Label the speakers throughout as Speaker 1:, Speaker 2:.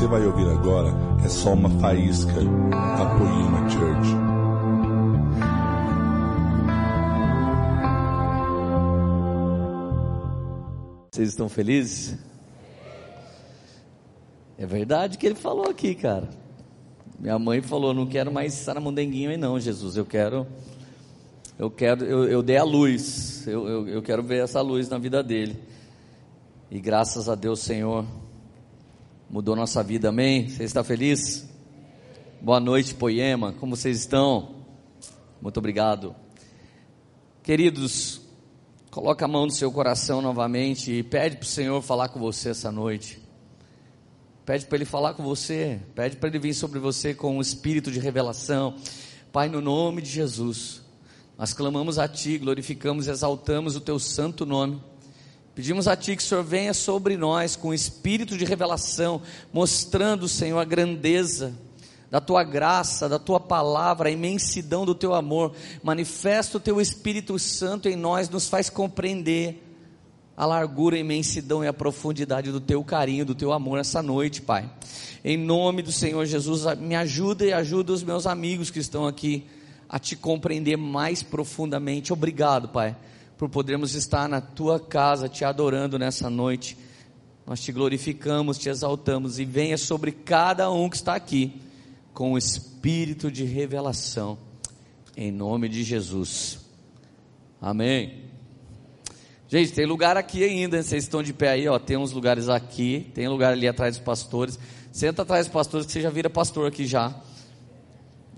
Speaker 1: você vai ouvir agora é só uma faísca da Poema Church.
Speaker 2: Vocês estão felizes? É verdade que ele falou aqui, cara. Minha mãe falou: não quero mais saramundenguinho aí, não, Jesus. Eu quero, eu quero, eu, eu dei a luz. Eu, eu, eu quero ver essa luz na vida dele. E graças a Deus, Senhor, mudou nossa vida, amém? Você está feliz? Boa noite, Poema, como vocês estão? Muito obrigado. Queridos, coloca a mão no seu coração novamente e pede para o Senhor falar com você essa noite. Pede para Ele falar com você, pede para Ele vir sobre você com um espírito de revelação. Pai, no nome de Jesus, nós clamamos a Ti, glorificamos exaltamos o Teu santo nome. Pedimos a Ti que o Senhor venha sobre nós com espírito de revelação, mostrando, Senhor, a grandeza da Tua graça, da Tua palavra, a imensidão do Teu amor. Manifesta o Teu Espírito Santo em nós, nos faz compreender a largura, a imensidão e a profundidade do Teu carinho, do Teu amor essa noite, Pai. Em nome do Senhor Jesus, me ajuda e ajuda os meus amigos que estão aqui a Te compreender mais profundamente. Obrigado, Pai por podermos estar na tua casa te adorando nessa noite. Nós te glorificamos, te exaltamos e venha sobre cada um que está aqui com o espírito de revelação, em nome de Jesus. Amém. Gente, tem lugar aqui ainda, vocês estão de pé aí, ó, tem uns lugares aqui, tem lugar ali atrás dos pastores. Senta atrás dos pastores que você já vira pastor aqui já.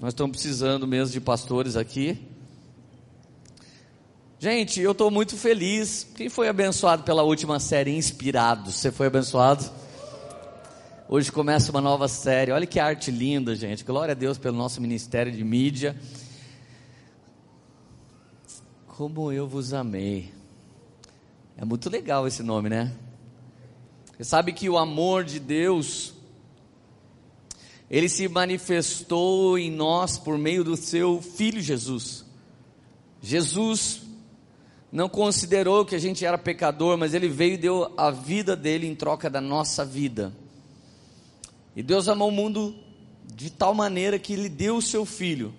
Speaker 2: Nós estamos precisando mesmo de pastores aqui. Gente, eu estou muito feliz. Quem foi abençoado pela última série Inspirados? Você foi abençoado? Hoje começa uma nova série. Olha que arte linda, gente. Glória a Deus pelo nosso ministério de mídia. Como eu vos amei. É muito legal esse nome, né? Você sabe que o amor de Deus ele se manifestou em nós por meio do seu filho Jesus. Jesus não considerou que a gente era pecador, mas ele veio e deu a vida dele em troca da nossa vida. E Deus amou o mundo de tal maneira que ele deu o seu filho,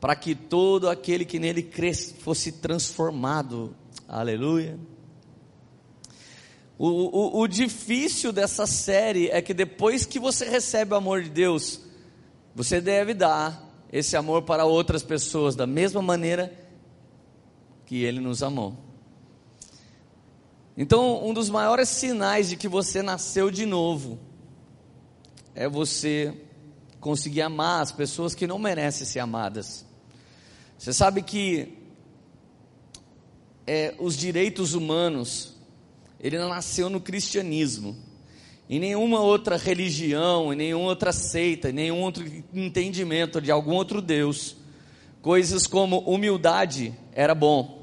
Speaker 2: para que todo aquele que nele cresce fosse transformado. Aleluia. O, o, o difícil dessa série é que depois que você recebe o amor de Deus, você deve dar esse amor para outras pessoas da mesma maneira que Ele nos amou. Então, um dos maiores sinais de que você nasceu de novo é você conseguir amar as pessoas que não merecem ser amadas. Você sabe que é, os direitos humanos, ele nasceu no cristianismo. Em nenhuma outra religião, em nenhuma outra seita, em nenhum outro entendimento de algum outro Deus, coisas como humildade era bom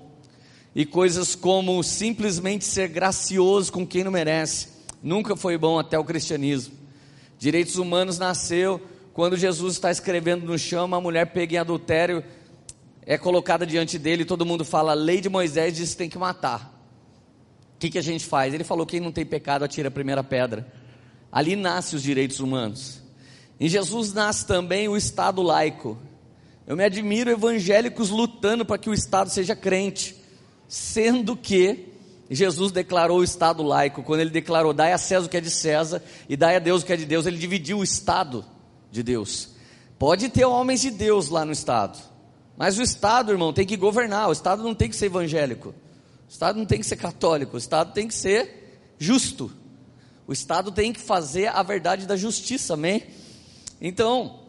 Speaker 2: e coisas como simplesmente ser gracioso com quem não merece. Nunca foi bom até o cristianismo. Direitos humanos nasceu quando Jesus está escrevendo no chão, uma mulher pega em adultério, é colocada diante dele, e todo mundo fala, a lei de Moisés diz que tem que matar. O que, que a gente faz? Ele falou: quem não tem pecado atira a primeira pedra. Ali nasce os direitos humanos. Em Jesus nasce também o Estado laico. Eu me admiro evangélicos lutando para que o Estado seja crente sendo que Jesus declarou o Estado laico, quando ele declarou, dai a César o que é de César e dai a Deus o que é de Deus, ele dividiu o Estado de Deus. Pode ter homens de Deus lá no Estado, mas o Estado, irmão, tem que governar, o Estado não tem que ser evangélico, o Estado não tem que ser católico, o Estado tem que ser justo, o Estado tem que fazer a verdade da justiça, amém? Então,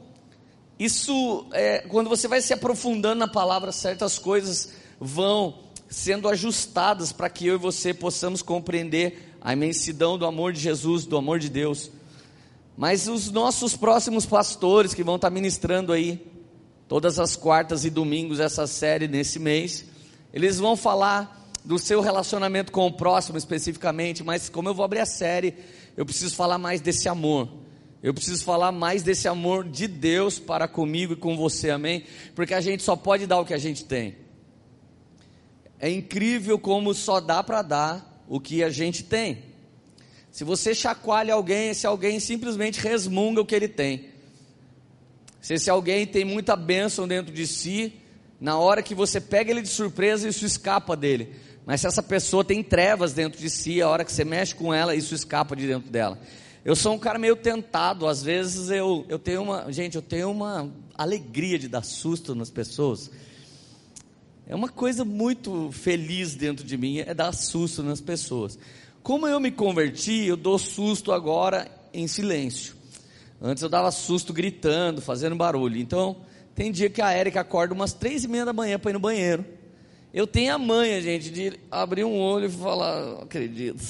Speaker 2: isso, é, quando você vai se aprofundando na palavra, certas coisas vão sendo ajustadas para que eu e você possamos compreender a imensidão do amor de Jesus, do amor de Deus. Mas os nossos próximos pastores que vão estar ministrando aí, todas as quartas e domingos, essa série nesse mês, eles vão falar do seu relacionamento com o próximo especificamente, mas como eu vou abrir a série, eu preciso falar mais desse amor. Eu preciso falar mais desse amor de Deus para comigo e com você, amém? Porque a gente só pode dar o que a gente tem. É incrível como só dá para dar o que a gente tem. Se você chacoalha alguém, esse alguém simplesmente resmunga o que ele tem. Se esse alguém tem muita bênção dentro de si, na hora que você pega ele de surpresa, isso escapa dele. Mas se essa pessoa tem trevas dentro de si, a hora que você mexe com ela, isso escapa de dentro dela. Eu sou um cara meio tentado, às vezes eu, eu tenho uma. Gente, eu tenho uma alegria de dar susto nas pessoas. É uma coisa muito feliz dentro de mim, é dar susto nas pessoas. Como eu me converti, eu dou susto agora em silêncio. Antes eu dava susto gritando, fazendo barulho. Então, tem dia que a Érica acorda umas três e meia da manhã para ir no banheiro. Eu tenho a manha, gente, de abrir um olho e falar, acredito.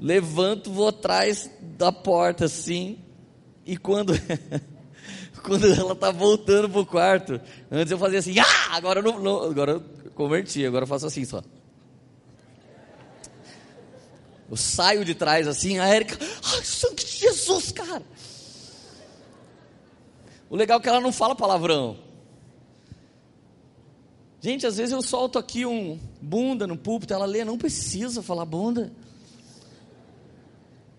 Speaker 2: Levanto, vou atrás da porta assim, e quando quando ela tá voltando pro quarto, antes eu fazia assim, ah, agora não, não agora eu converti, agora eu faço assim só. Eu saio de trás assim, a Érica, ai, sangue de Jesus, cara. O legal é que ela não fala palavrão. Gente, às vezes eu solto aqui um bunda no púlpito, ela lê, não precisa falar bunda.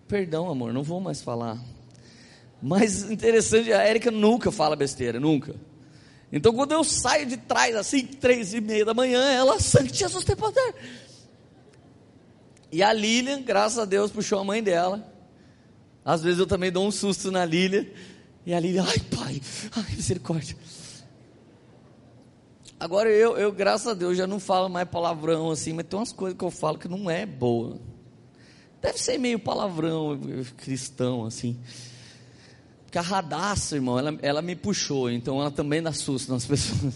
Speaker 2: Perdão, amor, não vou mais falar. Mas interessante, a Érica nunca fala besteira, nunca. Então quando eu saio de trás, assim, três e meia da manhã, ela, sangue de Jesus tem poder. E a Lilian, graças a Deus, puxou a mãe dela. Às vezes eu também dou um susto na Lilian. E a Lilian, ai pai, ai misericórdia. Agora eu, eu, graças a Deus, já não falo mais palavrão assim, mas tem umas coisas que eu falo que não é boa. Deve ser meio palavrão cristão, assim. Radaça, irmão, ela, ela me puxou, então ela também dá susto nas pessoas.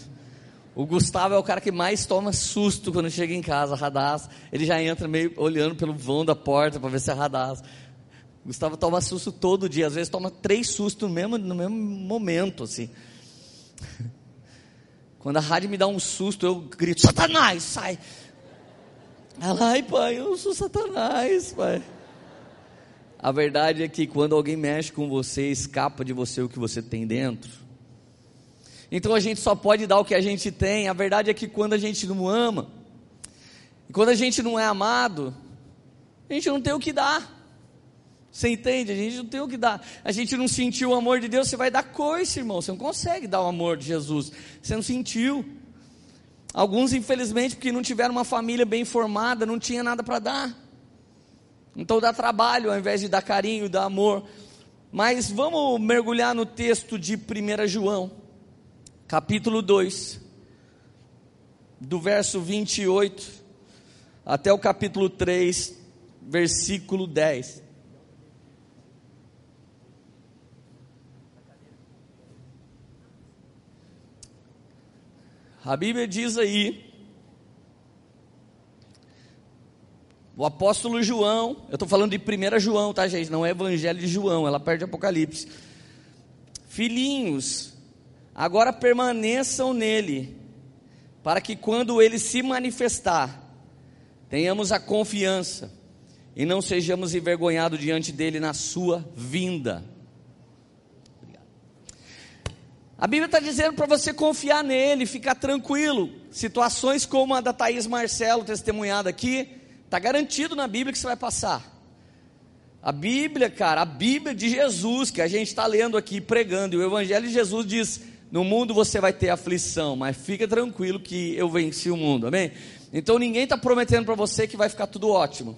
Speaker 2: O Gustavo é o cara que mais toma susto quando chega em casa, radaça. Ele já entra meio olhando pelo vão da porta para ver se é radaça. O Gustavo toma susto todo dia, às vezes toma três sustos no mesmo, no mesmo momento, assim. Quando a rádio me dá um susto, eu grito: Satanás, sai! Ela, ai pai, eu sou Satanás, pai. A verdade é que quando alguém mexe com você, escapa de você o que você tem dentro. Então a gente só pode dar o que a gente tem. A verdade é que quando a gente não ama, quando a gente não é amado, a gente não tem o que dar. Você entende? A gente não tem o que dar. A gente não sentiu o amor de Deus, você vai dar coisa, irmão. Você não consegue dar o amor de Jesus. Você não sentiu. Alguns, infelizmente, porque não tiveram uma família bem formada, não tinha nada para dar. Então dá trabalho ao invés de dar carinho, dar amor. Mas vamos mergulhar no texto de 1 João, capítulo 2, do verso 28 até o capítulo 3, versículo 10. A Bíblia diz aí, O apóstolo João, eu estou falando de 1 João, tá, gente? Não é Evangelho de João, ela perde Apocalipse. Filhinhos, agora permaneçam nele, para que quando ele se manifestar, tenhamos a confiança e não sejamos envergonhados diante dele na sua vinda. A Bíblia está dizendo para você confiar nele, ficar tranquilo. Situações como a da Thaís Marcelo, testemunhada aqui, Está garantido na Bíblia que você vai passar. A Bíblia, cara, a Bíblia de Jesus, que a gente está lendo aqui, pregando, e o Evangelho de Jesus diz: no mundo você vai ter aflição, mas fica tranquilo que eu venci o mundo, amém? Então ninguém está prometendo para você que vai ficar tudo ótimo.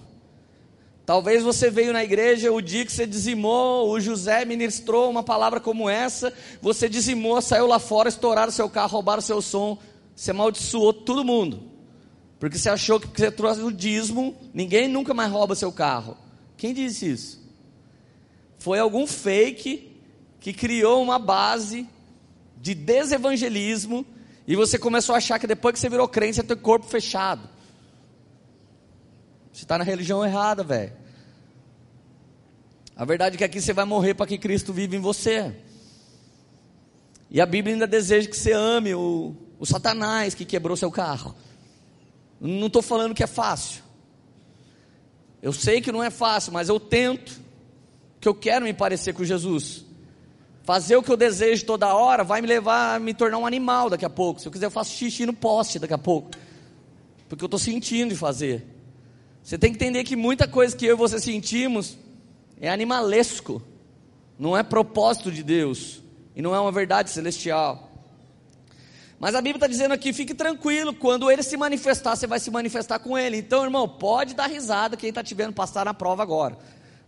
Speaker 2: Talvez você veio na igreja o dia que você dizimou, o José ministrou uma palavra como essa, você dizimou, saiu lá fora, estouraram seu carro, roubaram seu som, você amaldiçoou todo mundo. Porque você achou que você trouxe o dízimo, ninguém nunca mais rouba seu carro. Quem disse isso? Foi algum fake que criou uma base de desevangelismo e você começou a achar que depois que você virou crente, você tem corpo fechado. Você está na religião errada, velho. A verdade é que aqui você vai morrer para que Cristo vive em você. E a Bíblia ainda deseja que você ame o, o Satanás que quebrou seu carro. Não estou falando que é fácil. Eu sei que não é fácil, mas eu tento, que eu quero me parecer com Jesus. Fazer o que eu desejo toda hora vai me levar a me tornar um animal daqui a pouco. Se eu quiser, eu faço xixi no poste daqui a pouco. Porque eu estou sentindo de fazer. Você tem que entender que muita coisa que eu e você sentimos é animalesco, não é propósito de Deus e não é uma verdade celestial. Mas a Bíblia está dizendo aqui: fique tranquilo, quando ele se manifestar, você vai se manifestar com ele. Então, irmão, pode dar risada quem está te vendo passar na prova agora.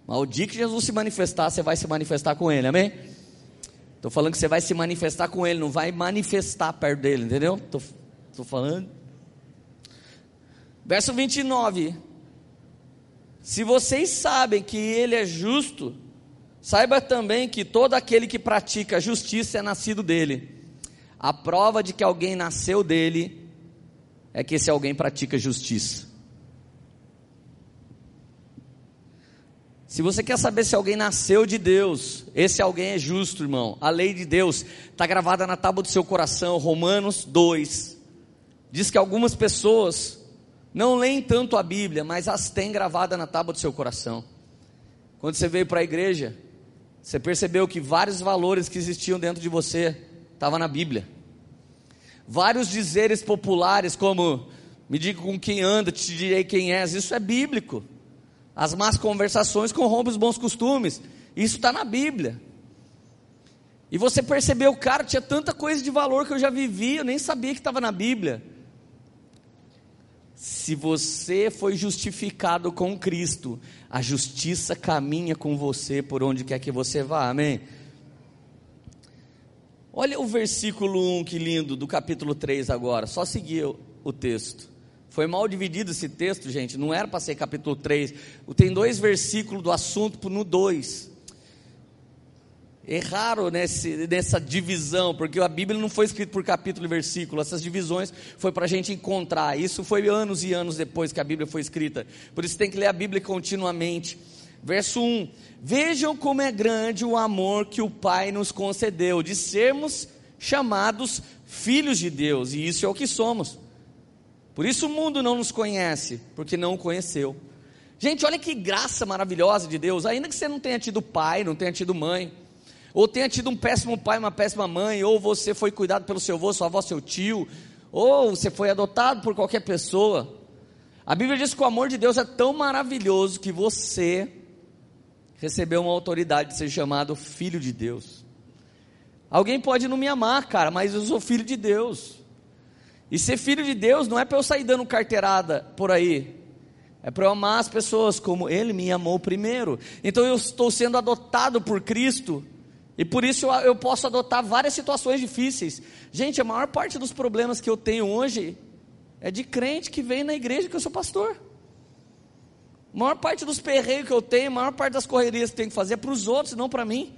Speaker 2: Mas o dia que Jesus se manifestar, você vai se manifestar com ele, amém? Estou falando que você vai se manifestar com ele, não vai manifestar perto dele, entendeu? Estou falando. Verso 29. Se vocês sabem que ele é justo, saiba também que todo aquele que pratica justiça é nascido dele. A prova de que alguém nasceu dele é que esse alguém pratica justiça. Se você quer saber se alguém nasceu de Deus, esse alguém é justo, irmão. A lei de Deus está gravada na tábua do seu coração, Romanos 2. Diz que algumas pessoas não leem tanto a Bíblia, mas as têm gravada na tábua do seu coração. Quando você veio para a igreja, você percebeu que vários valores que existiam dentro de você estava na Bíblia. Vários dizeres populares, como me diga com quem anda, te direi quem és, isso é bíblico. As más conversações corrompem os bons costumes, isso está na Bíblia. E você percebeu, cara, tinha tanta coisa de valor que eu já vivi, eu nem sabia que estava na Bíblia. Se você foi justificado com Cristo, a justiça caminha com você por onde quer que você vá, amém? Olha o versículo 1, que lindo, do capítulo 3 agora, só seguir o texto. Foi mal dividido esse texto, gente, não era para ser capítulo 3. Tem dois versículos do assunto no 2. Erraram nesse, nessa divisão, porque a Bíblia não foi escrita por capítulo e versículo, essas divisões foi para a gente encontrar. Isso foi anos e anos depois que a Bíblia foi escrita. Por isso tem que ler a Bíblia continuamente. Verso 1: Vejam como é grande o amor que o Pai nos concedeu, de sermos chamados filhos de Deus, e isso é o que somos. Por isso o mundo não nos conhece, porque não o conheceu. Gente, olha que graça maravilhosa de Deus, ainda que você não tenha tido pai, não tenha tido mãe, ou tenha tido um péssimo pai, uma péssima mãe, ou você foi cuidado pelo seu avô, sua avó, seu tio, ou você foi adotado por qualquer pessoa. A Bíblia diz que o amor de Deus é tão maravilhoso que você recebeu uma autoridade de ser chamado filho de Deus. Alguém pode não me amar, cara, mas eu sou filho de Deus. E ser filho de Deus não é para eu sair dando carteirada por aí. É para eu amar as pessoas como Ele me amou primeiro. Então eu estou sendo adotado por Cristo. E por isso eu, eu posso adotar várias situações difíceis. Gente, a maior parte dos problemas que eu tenho hoje é de crente que vem na igreja que eu sou pastor. A maior parte dos perreios que eu tenho, a maior parte das correrias que tenho que fazer é para os outros, não para mim.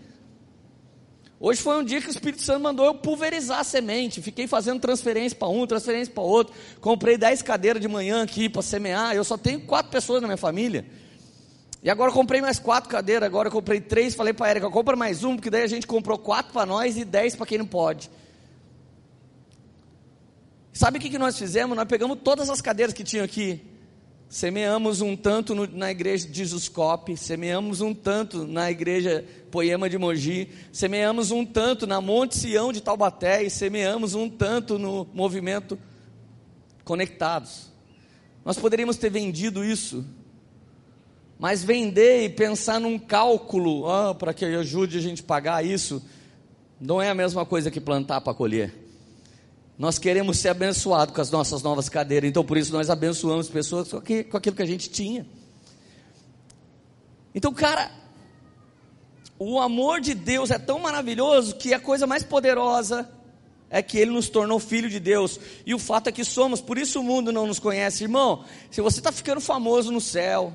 Speaker 2: Hoje foi um dia que o Espírito Santo mandou eu pulverizar a semente. Fiquei fazendo transferência para um, transferência para outro. Comprei 10 cadeiras de manhã aqui para semear. Eu só tenho quatro pessoas na minha família. E agora comprei mais quatro cadeiras. Agora comprei três. Falei para a Erika, compra mais um, porque daí a gente comprou quatro para nós e dez para quem não pode. Sabe o que, que nós fizemos? Nós pegamos todas as cadeiras que tinham aqui Semeamos um tanto no, na igreja de Juscope, semeamos um tanto na igreja Poema de Mogi, semeamos um tanto na Monte Sião de Taubaté e semeamos um tanto no movimento Conectados. Nós poderíamos ter vendido isso, mas vender e pensar num cálculo ah, para que ajude a gente a pagar isso, não é a mesma coisa que plantar para colher. Nós queremos ser abençoados com as nossas novas cadeiras, então por isso nós abençoamos pessoas com aquilo que a gente tinha. Então, cara, o amor de Deus é tão maravilhoso que a coisa mais poderosa é que Ele nos tornou filho de Deus, e o fato é que somos, por isso o mundo não nos conhece, irmão. Se você está ficando famoso no céu,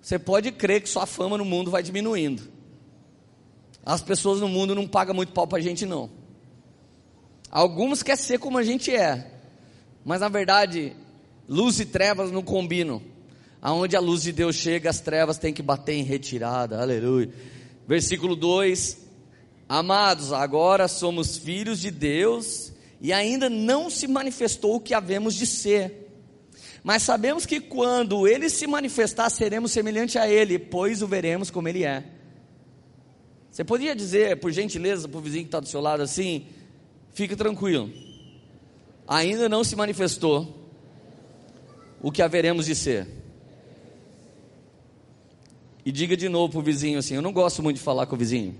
Speaker 2: você pode crer que sua fama no mundo vai diminuindo. As pessoas no mundo não pagam muito pau para a gente, não. Alguns querem ser como a gente é, mas na verdade, luz e trevas não combinam. Aonde a luz de Deus chega, as trevas têm que bater em retirada. Aleluia. Versículo 2: Amados, agora somos filhos de Deus e ainda não se manifestou o que havemos de ser. Mas sabemos que quando ele se manifestar, seremos semelhante a ele, pois o veremos como ele é. Você poderia dizer, por gentileza, para o vizinho que está do seu lado assim: Fique tranquilo. Ainda não se manifestou o que haveremos de ser. E diga de novo para o vizinho assim: Eu não gosto muito de falar com o vizinho.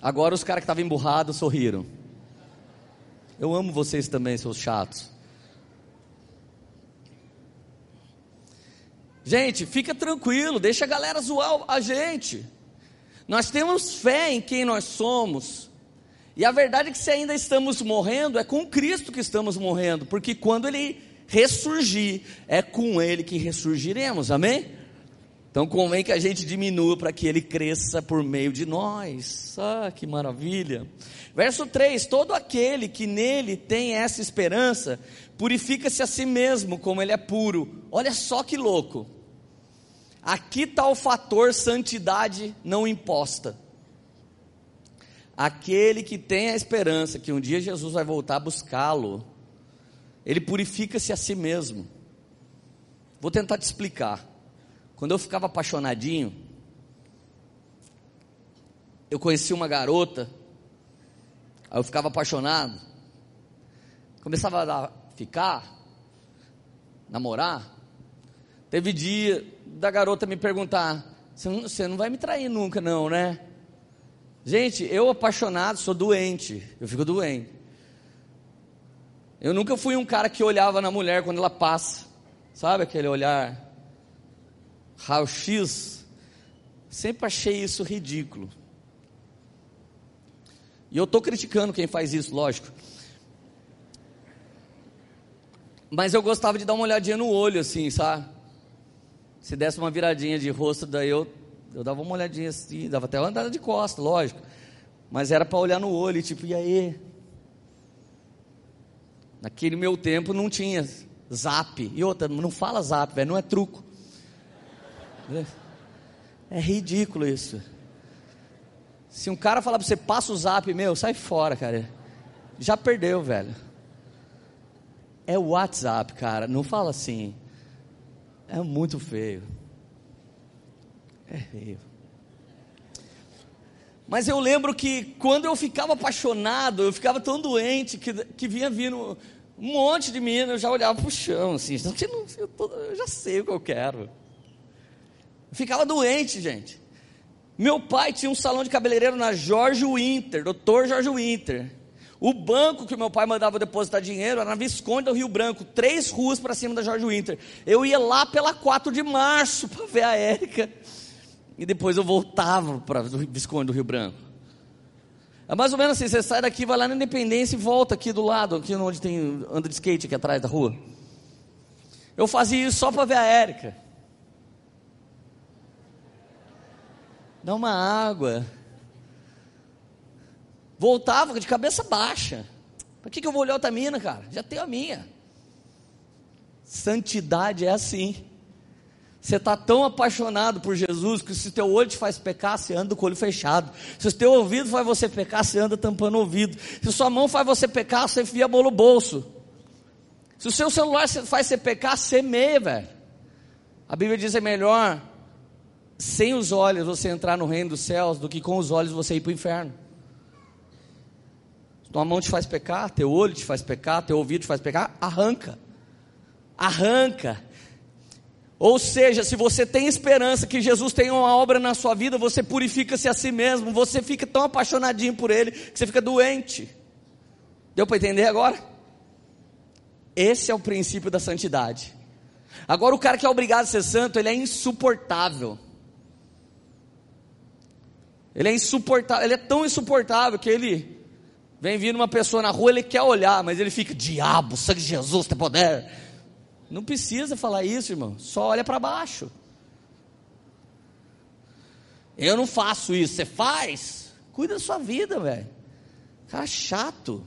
Speaker 2: Agora os caras que estavam emburrados sorriram. Eu amo vocês também, seus chatos. Gente, fica tranquilo, deixa a galera zoar a gente. Nós temos fé em quem nós somos. E a verdade é que se ainda estamos morrendo, é com Cristo que estamos morrendo, porque quando Ele ressurgir, é com Ele que ressurgiremos, amém? Então convém que a gente diminua para que Ele cresça por meio de nós. Ah, que maravilha! Verso 3: Todo aquele que nele tem essa esperança, purifica-se a si mesmo, como Ele é puro. Olha só que louco! Aqui está o fator santidade não imposta. Aquele que tem a esperança que um dia Jesus vai voltar a buscá-lo, ele purifica-se a si mesmo. Vou tentar te explicar. Quando eu ficava apaixonadinho, eu conheci uma garota, aí eu ficava apaixonado, começava a ficar, namorar. Teve dia da garota me perguntar: você não vai me trair nunca, não, né? Gente, eu apaixonado sou doente, eu fico doente. Eu nunca fui um cara que olhava na mulher quando ela passa, sabe aquele olhar raio-x? Sempre achei isso ridículo. E eu estou criticando quem faz isso, lógico. Mas eu gostava de dar uma olhadinha no olho, assim, sabe? Se desse uma viradinha de rosto, daí eu, eu dava uma olhadinha assim, dava até uma andada de costa, lógico. Mas era para olhar no olho, tipo, e aí? Naquele meu tempo não tinha zap. E outra, não fala zap, velho, não é truco. É ridículo isso. Se um cara falar para você, passa o zap, meu, sai fora, cara. Já perdeu, velho. É o WhatsApp, cara. Não fala assim. É muito feio. É feio. Mas eu lembro que quando eu ficava apaixonado, eu ficava tão doente que, que vinha vindo um monte de menina, eu já olhava para o chão, assim, eu, tô, eu já sei o que eu quero. Eu ficava doente, gente. Meu pai tinha um salão de cabeleireiro na Jorge Winter, doutor Jorge Winter. O banco que meu pai mandava depositar dinheiro era na Visconde do Rio Branco, três ruas para cima da Jorge Winter. Eu ia lá pela 4 de março para ver a Érica. E depois eu voltava para Visconde do Rio Branco. É mais ou menos assim, você sai daqui, vai lá na Independência e volta aqui do lado, aqui onde tem anda de skate aqui atrás da rua. Eu fazia isso só para ver a Érica. Dá uma água. Voltava de cabeça baixa. Para que, que eu vou olhar outra mina, cara? Já tenho a minha. Santidade é assim. Você está tão apaixonado por Jesus que se teu olho te faz pecar, você anda com o olho fechado. Se o teu ouvido faz você pecar, você anda tampando o ouvido. Se sua mão faz você pecar, você enfia a mão no bolso. Se o seu celular faz você pecar, você meia, velho. A Bíblia diz é melhor sem os olhos você entrar no reino dos céus do que com os olhos você ir para o inferno. Tua mão te faz pecar, teu olho te faz pecar, teu ouvido te faz pecar, arranca. Arranca. Ou seja, se você tem esperança que Jesus tenha uma obra na sua vida, você purifica-se a si mesmo, você fica tão apaixonadinho por Ele que você fica doente. Deu para entender agora? Esse é o princípio da santidade. Agora, o cara que é obrigado a ser santo, ele é insuportável. Ele é insuportável, ele é tão insuportável que ele Vem vindo uma pessoa na rua, ele quer olhar, mas ele fica, diabo, sangue de Jesus tem poder. Não precisa falar isso, irmão. Só olha para baixo. Eu não faço isso, você faz? Cuida da sua vida, velho. Cara chato.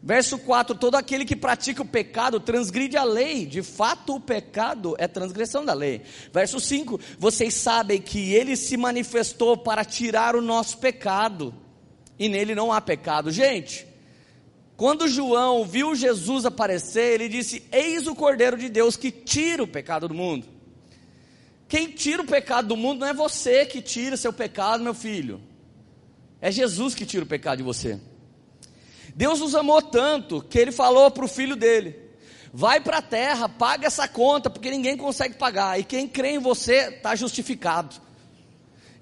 Speaker 2: Verso 4: Todo aquele que pratica o pecado transgride a lei, de fato o pecado é transgressão da lei. Verso 5: Vocês sabem que ele se manifestou para tirar o nosso pecado e nele não há pecado. Gente, quando João viu Jesus aparecer, ele disse: Eis o Cordeiro de Deus que tira o pecado do mundo. Quem tira o pecado do mundo não é você que tira seu pecado, meu filho. É Jesus que tira o pecado de você. Deus nos amou tanto que ele falou para o filho dele: vai para a terra, paga essa conta, porque ninguém consegue pagar, e quem crê em você está justificado.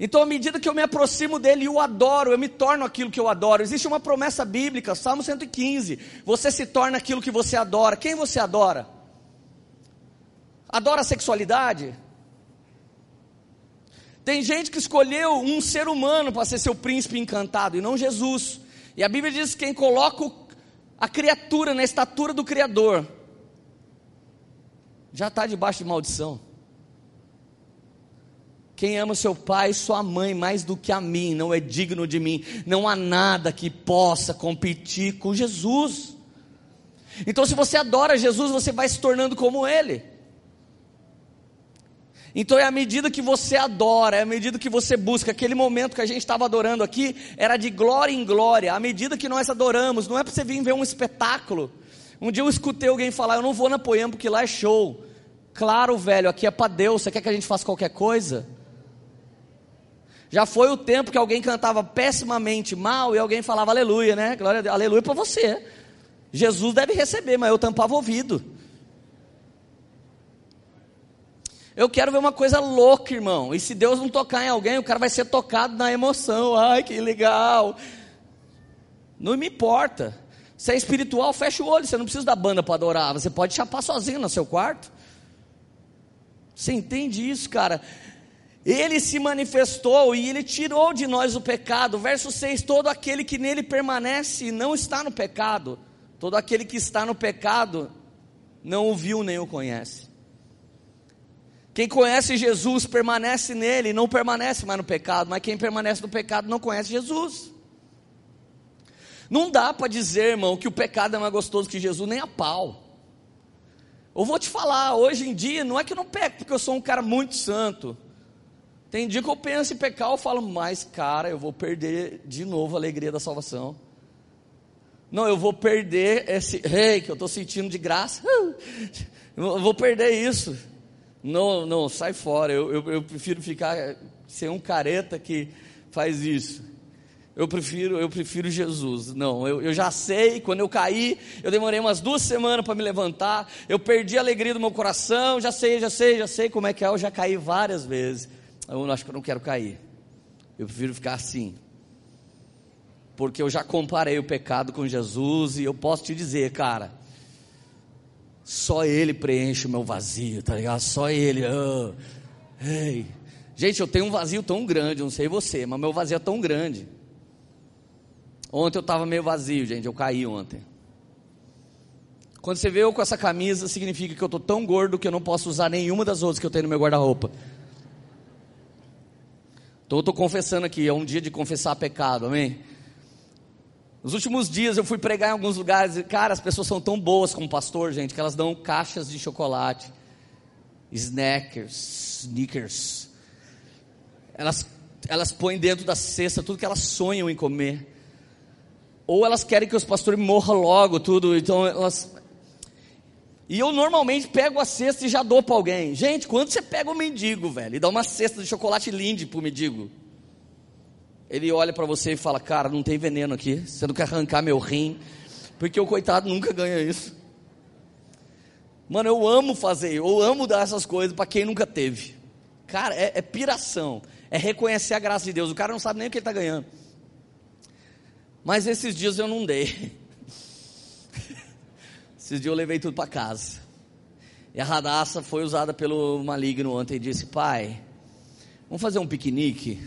Speaker 2: Então, à medida que eu me aproximo dele e o adoro, eu me torno aquilo que eu adoro. Existe uma promessa bíblica, Salmo 115: você se torna aquilo que você adora. Quem você adora? Adora a sexualidade? Tem gente que escolheu um ser humano para ser seu príncipe encantado e não Jesus. E a Bíblia diz que quem coloca a criatura na estatura do Criador já está debaixo de maldição. Quem ama seu pai e sua mãe mais do que a mim, não é digno de mim. Não há nada que possa competir com Jesus. Então, se você adora Jesus, você vai se tornando como Ele. Então, é à medida que você adora, é à medida que você busca, aquele momento que a gente estava adorando aqui, era de glória em glória. À medida que nós adoramos, não é para você vir ver um espetáculo. Um dia eu escutei alguém falar: Eu não vou na Poema porque lá é show. Claro, velho, aqui é para Deus. Você quer que a gente faça qualquer coisa? Já foi o tempo que alguém cantava pessimamente mal e alguém falava aleluia, né? Glória a Deus, aleluia para você. Jesus deve receber, mas eu tampava o ouvido. Eu quero ver uma coisa louca, irmão. E se Deus não tocar em alguém, o cara vai ser tocado na emoção. Ai, que legal. Não me importa. Se é espiritual, fecha o olho. Você não precisa da banda para adorar. Você pode chapar sozinho no seu quarto. Você entende isso, cara? Ele se manifestou e ele tirou de nós o pecado. Verso 6: Todo aquele que nele permanece não está no pecado. Todo aquele que está no pecado não o viu nem o conhece. Quem conhece Jesus permanece nele, não permanece mais no pecado, mas quem permanece no pecado não conhece Jesus. Não dá para dizer, irmão, que o pecado é mais gostoso que Jesus, nem a pau. Eu vou te falar, hoje em dia, não é que eu não peco, porque eu sou um cara muito santo. Tem dia que eu penso em pecar, eu falo, mas cara, eu vou perder de novo a alegria da salvação. Não, eu vou perder esse rei que eu estou sentindo de graça. Eu vou perder isso. Não, não, sai fora. Eu, eu, eu, prefiro ficar ser um careta que faz isso. Eu prefiro, eu prefiro Jesus. Não, eu, eu já sei. Quando eu caí, eu demorei umas duas semanas para me levantar. Eu perdi a alegria do meu coração. Já sei, já sei, já sei como é que é. Eu já caí várias vezes. Eu acho que eu não quero cair. Eu prefiro ficar assim. Porque eu já comparei o pecado com Jesus e eu posso te dizer, cara, só Ele preenche o meu vazio, tá ligado? Só Ele. Oh, hey. Gente, eu tenho um vazio tão grande, não sei você, mas meu vazio é tão grande. Ontem eu estava meio vazio, gente, eu caí ontem. Quando você vê eu com essa camisa, significa que eu estou tão gordo que eu não posso usar nenhuma das outras que eu tenho no meu guarda-roupa. Então eu estou confessando aqui, é um dia de confessar pecado, amém? Nos últimos dias eu fui pregar em alguns lugares e, cara, as pessoas são tão boas como pastor, gente, que elas dão caixas de chocolate, snackers, sneakers. Elas, elas põem dentro da cesta tudo que elas sonham em comer. Ou elas querem que os pastores morram logo, tudo, então elas e eu normalmente pego a cesta e já dou para alguém. Gente, quando você pega um mendigo, velho, e dá uma cesta de chocolate linde para o mendigo, ele olha para você e fala: Cara, não tem veneno aqui, você não quer arrancar meu rim, porque o coitado nunca ganha isso. Mano, eu amo fazer, eu amo dar essas coisas para quem nunca teve. Cara, é, é, piração, é reconhecer a graça de Deus. O cara não sabe nem o que ele está ganhando. Mas esses dias eu não dei. Esses dias eu levei tudo para casa. E a radaça foi usada pelo maligno ontem e disse: Pai, vamos fazer um piquenique?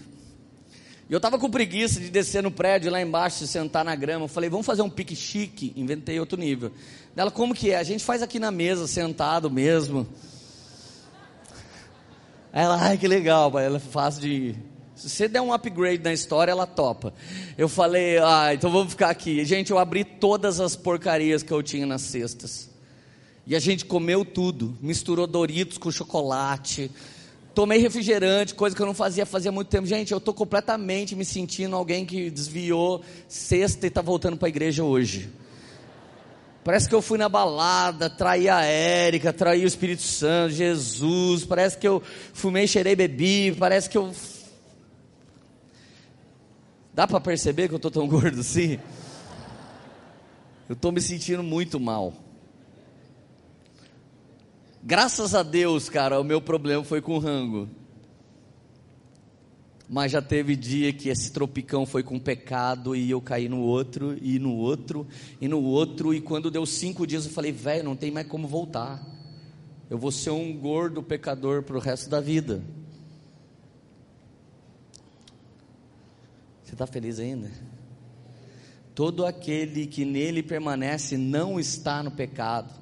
Speaker 2: E eu estava com preguiça de descer no prédio lá embaixo sentar na grama. Eu falei: Vamos fazer um pique chique. Inventei outro nível. Ela, como que é? A gente faz aqui na mesa, sentado mesmo. Ela, ai que legal, ela é fácil de se você der um upgrade na história, ela topa. Eu falei, ah, então vamos ficar aqui. Gente, eu abri todas as porcarias que eu tinha nas cestas. E a gente comeu tudo. Misturou Doritos com chocolate. Tomei refrigerante, coisa que eu não fazia fazia muito tempo. Gente, eu estou completamente me sentindo alguém que desviou sexta e está voltando para a igreja hoje. Parece que eu fui na balada, traí a Érica, traí o Espírito Santo, Jesus. Parece que eu fumei, cheirei, bebi. Parece que eu Dá para perceber que eu estou tão gordo assim? Eu estou me sentindo muito mal. Graças a Deus, cara, o meu problema foi com rango. Mas já teve dia que esse tropicão foi com pecado e eu caí no outro, e no outro, e no outro. E quando deu cinco dias eu falei, velho, não tem mais como voltar. Eu vou ser um gordo pecador para o resto da vida. Você está feliz ainda? Todo aquele que nele permanece não está no pecado.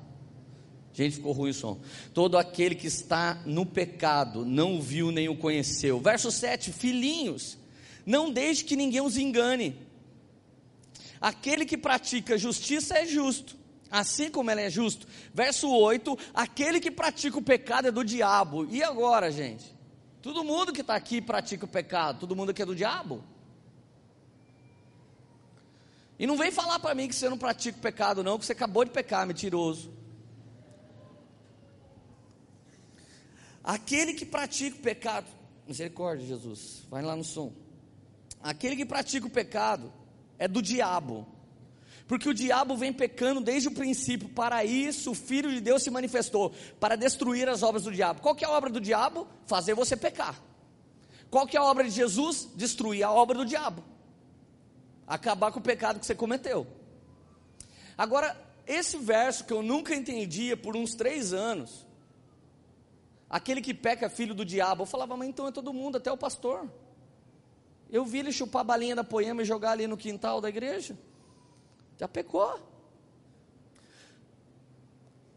Speaker 2: Gente, ficou ruim o som. Todo aquele que está no pecado não o viu nem o conheceu. Verso 7: Filhinhos, não deixe que ninguém os engane. Aquele que pratica justiça é justo, assim como ele é justo. Verso 8: Aquele que pratica o pecado é do diabo. E agora, gente? Todo mundo que está aqui pratica o pecado, todo mundo aqui é do diabo? E não vem falar para mim que você não pratica o pecado, não, que você acabou de pecar, mentiroso. Aquele que pratica o pecado, misericórdia, Jesus, vai lá no som. Aquele que pratica o pecado é do diabo, porque o diabo vem pecando desde o princípio, para isso o Filho de Deus se manifestou, para destruir as obras do diabo. Qual que é a obra do diabo? Fazer você pecar. Qual que é a obra de Jesus? Destruir a obra do diabo acabar com o pecado que você cometeu. Agora, esse verso que eu nunca entendia por uns três anos, aquele que peca é filho do diabo, eu falava, mas então é todo mundo, até o pastor. Eu vi ele chupar a balinha da poema e jogar ali no quintal da igreja. Já pecou.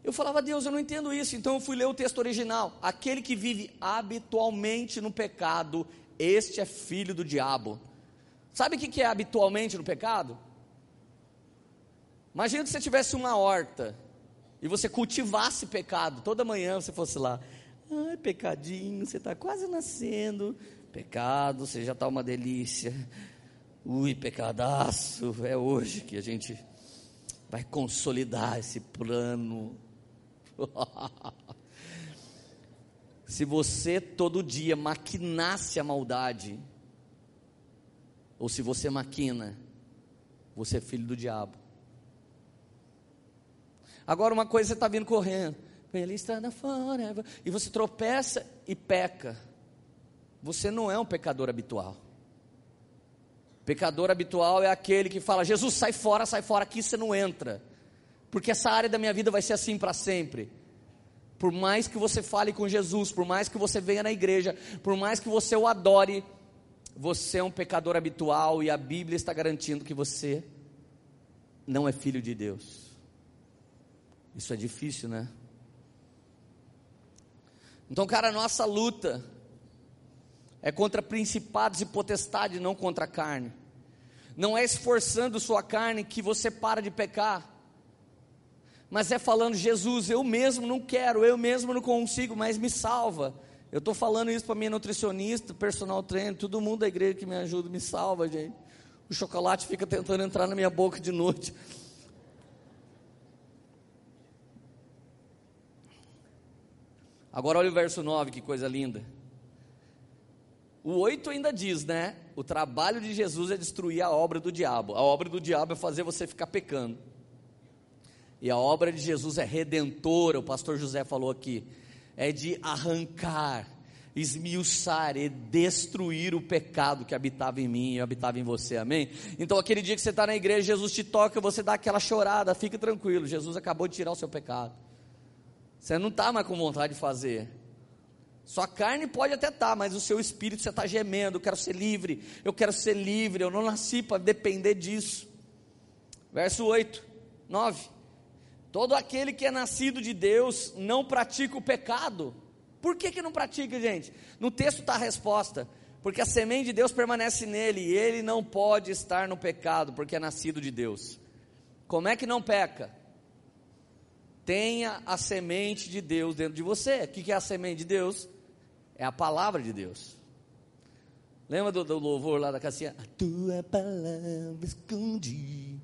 Speaker 2: Eu falava, Deus, eu não entendo isso. Então eu fui ler o texto original. Aquele que vive habitualmente no pecado, este é filho do diabo. Sabe o que é habitualmente no pecado? Imagina se você tivesse uma horta e você cultivasse pecado. Toda manhã você fosse lá. Ai, pecadinho, você está quase nascendo. Pecado, você já está uma delícia. Ui, pecadaço. É hoje que a gente vai consolidar esse plano. se você todo dia maquinasse a maldade, ou se você maquina, você é filho do diabo. Agora, uma coisa você está vindo correndo, pela estrada fora, e você tropeça e peca. Você não é um pecador habitual. Pecador habitual é aquele que fala: Jesus, sai fora, sai fora, aqui você não entra, porque essa área da minha vida vai ser assim para sempre. Por mais que você fale com Jesus, por mais que você venha na igreja, por mais que você o adore, você é um pecador habitual e a Bíblia está garantindo que você não é filho de Deus. Isso é difícil, né? Então, cara, nossa luta é contra principados e potestades, não contra a carne. Não é esforçando sua carne que você para de pecar. Mas é falando, Jesus, eu mesmo não quero, eu mesmo não consigo, mas me salva. Eu estou falando isso para minha nutricionista, personal trainer, todo mundo da igreja que me ajuda, me salva, gente. O chocolate fica tentando entrar na minha boca de noite. Agora olha o verso 9, que coisa linda. O 8 ainda diz, né? O trabalho de Jesus é destruir a obra do diabo. A obra do diabo é fazer você ficar pecando. E a obra de Jesus é redentora, o pastor José falou aqui é de arrancar, esmiuçar e destruir o pecado que habitava em mim e habitava em você, amém? Então, aquele dia que você está na igreja, Jesus te toca, você dá aquela chorada, fique tranquilo, Jesus acabou de tirar o seu pecado. Você não está mais com vontade de fazer. Sua carne pode até estar, tá, mas o seu espírito você está gemendo. Eu quero ser livre, eu quero ser livre. Eu não nasci para depender disso. Verso 8, 9. Todo aquele que é nascido de Deus não pratica o pecado. Por que, que não pratica, gente? No texto está a resposta. Porque a semente de Deus permanece nele e ele não pode estar no pecado, porque é nascido de Deus. Como é que não peca? Tenha a semente de Deus dentro de você. O que é a semente de Deus? É a palavra de Deus. Lembra do, do louvor lá da Cassinha? A tua palavra escondi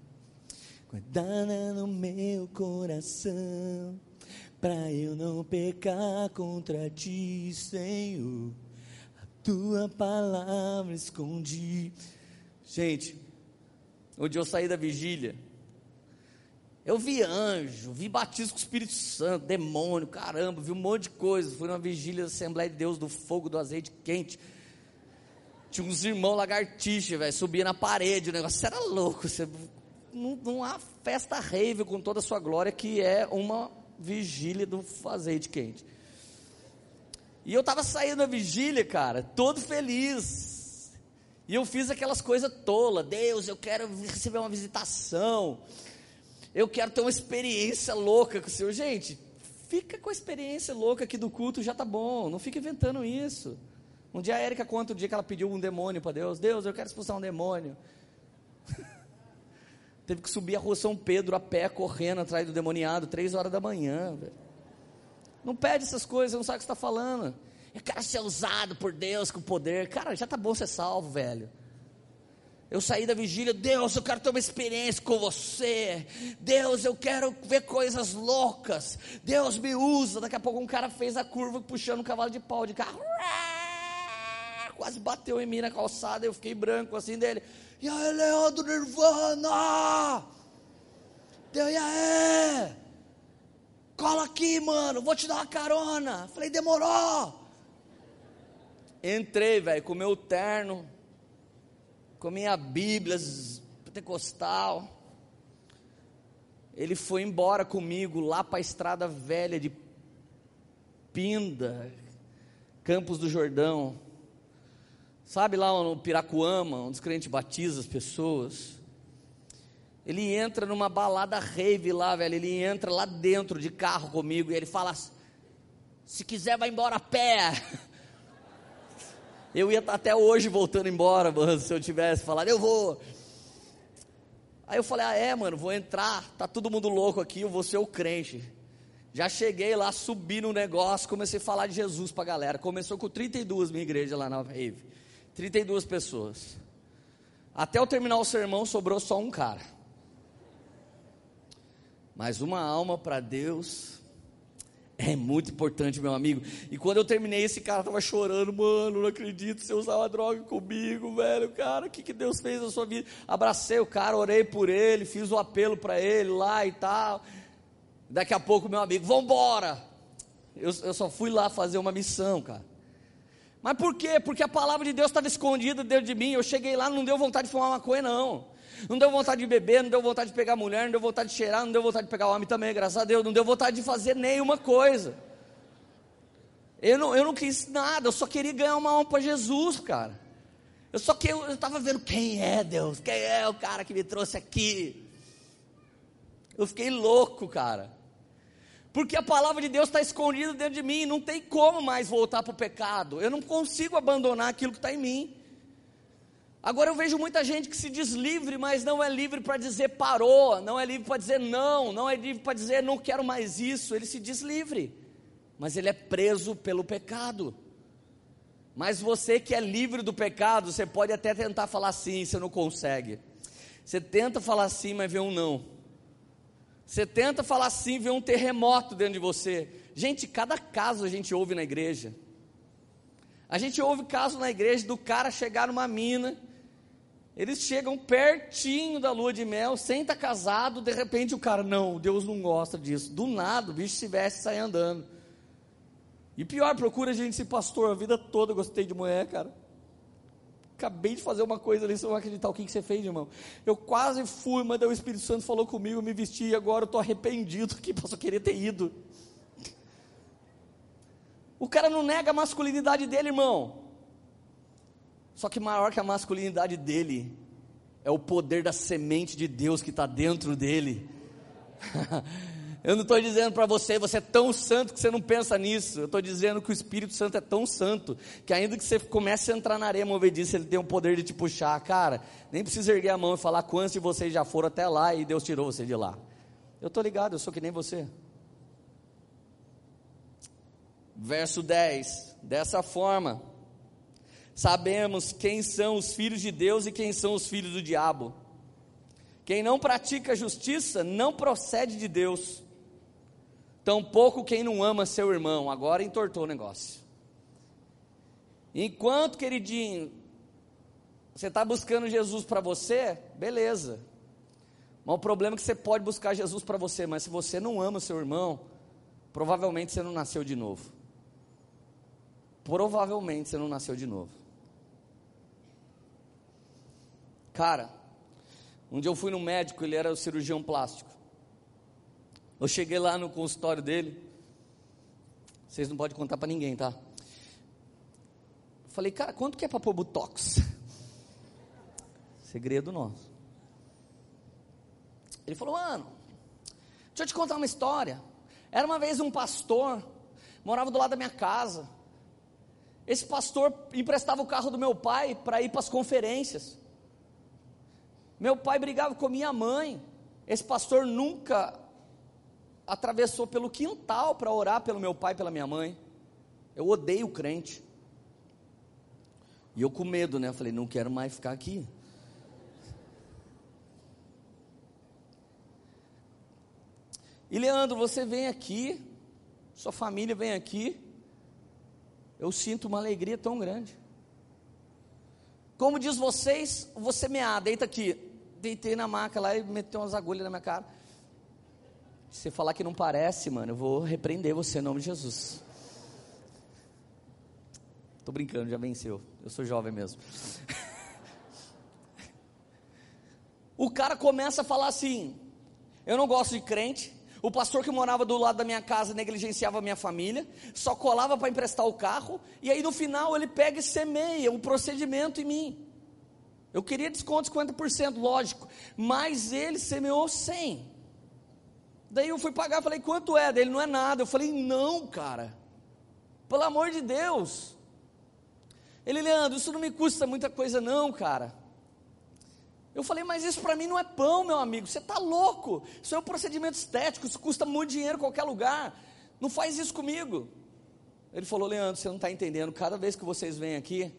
Speaker 2: guardada no meu coração, para eu não pecar contra ti, Senhor. A tua palavra escondi. Gente, onde eu saí da vigília, Eu vi anjo, vi batismo com o Espírito Santo, demônio, caramba, vi um monte de coisa. Fui numa vigília da Assembleia de Deus do fogo do azeite quente. Tinha uns irmãos lagartixa, velho, subia na parede, o negócio era louco. Você, não, há festa rave com toda a sua glória que é uma vigília do azeite quente. E eu estava saindo da vigília, cara, todo feliz. E eu fiz aquelas coisas tolas. Deus, eu quero receber uma visitação. Eu quero ter uma experiência louca com o Senhor. Gente, fica com a experiência louca aqui do culto, já tá bom. Não fica inventando isso. Um dia a Érica conta o dia que ela pediu um demônio para Deus. Deus, eu quero expulsar um demônio. Teve que subir a rua São Pedro a pé, correndo atrás do demoniado, três horas da manhã. Velho. Não pede essas coisas, não sabe o que está falando. Eu quero ser usado por Deus com poder. Cara, já tá bom ser salvo, velho. Eu saí da vigília, Deus, eu quero ter uma experiência com você. Deus, eu quero ver coisas loucas. Deus me usa. Daqui a pouco um cara fez a curva puxando um cavalo de pau de carro. Quase bateu em mim na calçada, eu fiquei branco assim dele. E aí, Leandro Nirvana? Deu, e aí? Cola aqui, mano, vou te dar uma carona. Falei, demorou. Entrei, velho, com meu terno, com minha Bíblia pentecostal. Ele foi embora comigo lá para a estrada velha de Pinda, Campos do Jordão. Sabe lá no Piracuama, onde os crentes batizam as pessoas? Ele entra numa balada rave lá, velho. Ele entra lá dentro de carro comigo e ele fala: Se quiser, vai embora a pé. Eu ia estar até hoje voltando embora, mano, se eu tivesse falado, eu vou. Aí eu falei: Ah, é, mano, vou entrar. Tá todo mundo louco aqui, eu vou ser o crente. Já cheguei lá, subi no negócio, comecei a falar de Jesus pra galera. Começou com 32 minha igreja lá na Rave. 32 pessoas. Até eu terminar o sermão, sobrou só um cara. Mas uma alma para Deus é muito importante, meu amigo. E quando eu terminei, esse cara tava chorando, mano, não acredito, você usava droga comigo, velho, cara, o que, que Deus fez na sua vida? Abracei o cara, orei por ele, fiz o apelo para ele lá e tal. Daqui a pouco, meu amigo, vambora. Eu, eu só fui lá fazer uma missão, cara. Mas por quê? Porque a palavra de Deus estava escondida dentro de mim. Eu cheguei lá, não deu vontade de fumar maconha, não. Não deu vontade de beber, não deu vontade de pegar mulher, não deu vontade de cheirar, não deu vontade de pegar homem também, graças a Deus. Não deu vontade de fazer nenhuma coisa. Eu não, eu não quis nada, eu só queria ganhar uma alma para Jesus, cara. Eu só que eu estava vendo quem é Deus, quem é o cara que me trouxe aqui. Eu fiquei louco, cara. Porque a palavra de Deus está escondida dentro de mim, não tem como mais voltar para o pecado. Eu não consigo abandonar aquilo que está em mim. Agora eu vejo muita gente que se diz livre, mas não é livre para dizer parou, não é livre para dizer não, não é livre para dizer não quero mais isso. Ele se diz livre, mas ele é preso pelo pecado. Mas você que é livre do pecado, você pode até tentar falar sim, você não consegue. Você tenta falar sim, mas vê um não. Você tenta falar assim, vê um terremoto dentro de você. Gente, cada caso a gente ouve na igreja. A gente ouve caso na igreja do cara chegar numa mina, eles chegam pertinho da lua de mel, sem estar casado, de repente o cara, não, Deus não gosta disso. Do nada, o bicho se veste e sai andando. E pior, procura a gente se pastor, a vida toda gostei de mulher, cara. Acabei de fazer uma coisa ali, você não vai acreditar o que, que você fez, irmão. Eu quase fui, mas o Espírito Santo falou comigo, me vesti e agora eu estou arrependido que posso querer ter ido. O cara não nega a masculinidade dele, irmão. Só que maior que a masculinidade dele é o poder da semente de Deus que está dentro dele. Eu não estou dizendo para você, você é tão santo que você não pensa nisso. Eu estou dizendo que o Espírito Santo é tão santo que ainda que você comece a entrar na areia movediça, ele tem o poder de te puxar. Cara, nem precisa erguer a mão e falar quantos de vocês já foram até lá e Deus tirou você de lá. Eu estou ligado, eu sou que nem você. Verso 10: Dessa forma, sabemos quem são os filhos de Deus e quem são os filhos do diabo. Quem não pratica justiça não procede de Deus tampouco quem não ama seu irmão. Agora entortou o negócio. Enquanto, queridinho, você está buscando Jesus para você, beleza. Mas o problema é que você pode buscar Jesus para você, mas se você não ama seu irmão, provavelmente você não nasceu de novo. Provavelmente você não nasceu de novo. Cara, um dia eu fui no médico, ele era o cirurgião plástico. Eu cheguei lá no consultório dele. Vocês não podem contar para ninguém, tá? Falei, cara, quanto que é para pôr botox? Segredo nosso. Ele falou, mano, deixa eu te contar uma história. Era uma vez um pastor, morava do lado da minha casa. Esse pastor emprestava o carro do meu pai para ir para as conferências. Meu pai brigava com minha mãe. Esse pastor nunca atravessou pelo quintal para orar pelo meu pai pela minha mãe. Eu odeio crente. E eu com medo, né? Eu falei, não quero mais ficar aqui. E Leandro, você vem aqui, sua família vem aqui, eu sinto uma alegria tão grande. Como diz vocês, você mear, deita aqui deitei na maca lá e meteu umas agulhas na minha cara. Se você falar que não parece, mano, eu vou repreender você em nome de Jesus. Tô brincando, já venceu. Eu sou jovem mesmo. o cara começa a falar assim: Eu não gosto de crente. O pastor que morava do lado da minha casa negligenciava a minha família, só colava para emprestar o carro, e aí no final ele pega e semeia o procedimento em mim. Eu queria desconto de 50%, lógico, mas ele semeou 100. Daí eu fui pagar, falei, quanto é? Dele não é nada. Eu falei, não, cara, pelo amor de Deus. Ele, Leandro, isso não me custa muita coisa, não, cara. Eu falei, mas isso para mim não é pão, meu amigo, você está louco. Isso é um procedimento estético, isso custa muito dinheiro em qualquer lugar. Não faz isso comigo. Ele falou, Leandro, você não está entendendo, cada vez que vocês vêm aqui,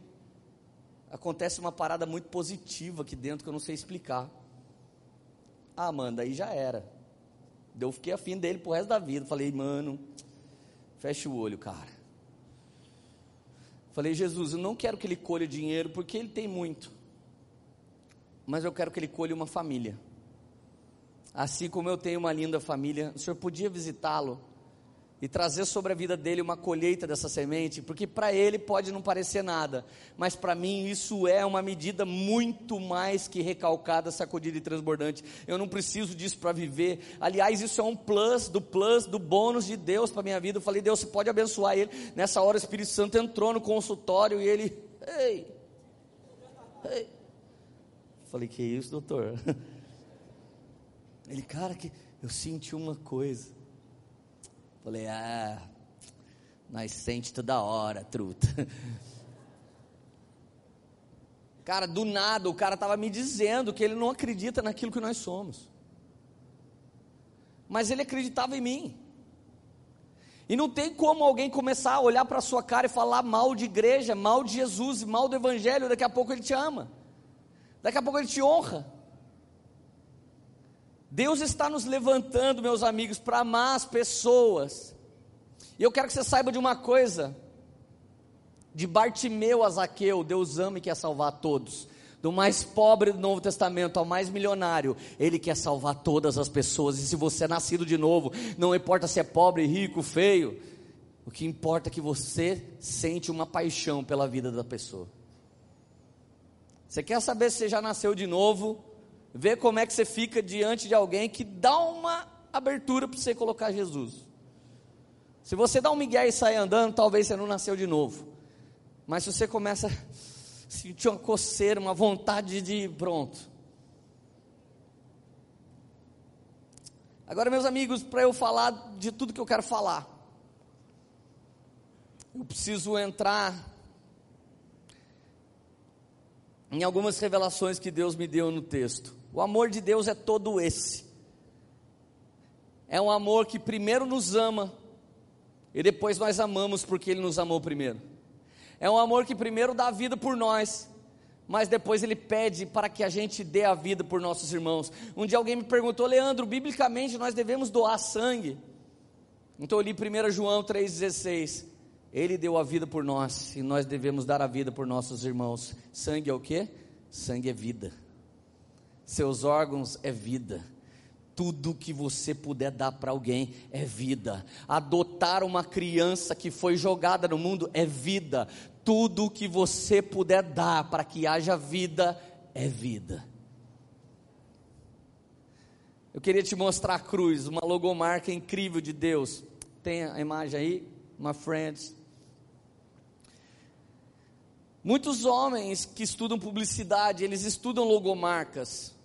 Speaker 2: acontece uma parada muito positiva aqui dentro que eu não sei explicar. Ah, mano, daí já era. Eu fiquei afim dele pro resto da vida. Falei, mano, fecha o olho, cara. Falei, Jesus, eu não quero que ele colhe dinheiro porque ele tem muito. Mas eu quero que ele colhe uma família. Assim como eu tenho uma linda família, o senhor podia visitá-lo e trazer sobre a vida dele uma colheita dessa semente, porque para ele pode não parecer nada, mas para mim isso é uma medida muito mais que recalcada, sacudida e transbordante. Eu não preciso disso para viver. Aliás, isso é um plus do plus do bônus de Deus para minha vida. Eu falei, Deus, você pode abençoar ele. Nessa hora o Espírito Santo entrou no consultório e ele, ei, ei. Falei, que isso, doutor? Ele, cara, que eu senti uma coisa. Falei, ah, nós sente toda hora, truta. Cara, do nada o cara estava me dizendo que ele não acredita naquilo que nós somos. Mas ele acreditava em mim. E não tem como alguém começar a olhar para a sua cara e falar mal de igreja, mal de Jesus, mal do Evangelho, daqui a pouco ele te ama. Daqui a pouco ele te honra. Deus está nos levantando, meus amigos, para amar as pessoas. E eu quero que você saiba de uma coisa: de Bartimeu a Zaqueu, Deus ama e quer salvar todos. Do mais pobre do Novo Testamento ao mais milionário, Ele quer salvar todas as pessoas. E se você é nascido de novo, não importa se é pobre, rico, feio, o que importa é que você sente uma paixão pela vida da pessoa. Você quer saber se você já nasceu de novo? Ver como é que você fica diante de alguém que dá uma abertura para você colocar Jesus. Se você dá um migué e sai andando, talvez você não nasceu de novo. Mas se você começa a sentir uma coceira, uma vontade de pronto. Agora, meus amigos, para eu falar de tudo que eu quero falar, eu preciso entrar em algumas revelações que Deus me deu no texto. O amor de Deus é todo esse. É um amor que primeiro nos ama e depois nós amamos porque Ele nos amou primeiro. É um amor que primeiro dá vida por nós, mas depois Ele pede para que a gente dê a vida por nossos irmãos. Um dia alguém me perguntou, Leandro, biblicamente nós devemos doar sangue. Então eu li 1 João 3,16. Ele deu a vida por nós e nós devemos dar a vida por nossos irmãos. Sangue é o que? Sangue é vida. Seus órgãos é vida. Tudo que você puder dar para alguém é vida. Adotar uma criança que foi jogada no mundo é vida. Tudo que você puder dar para que haja vida é vida. Eu queria te mostrar a cruz, uma logomarca incrível de Deus. Tem a imagem aí, my friends. Muitos homens que estudam publicidade, eles estudam logomarcas.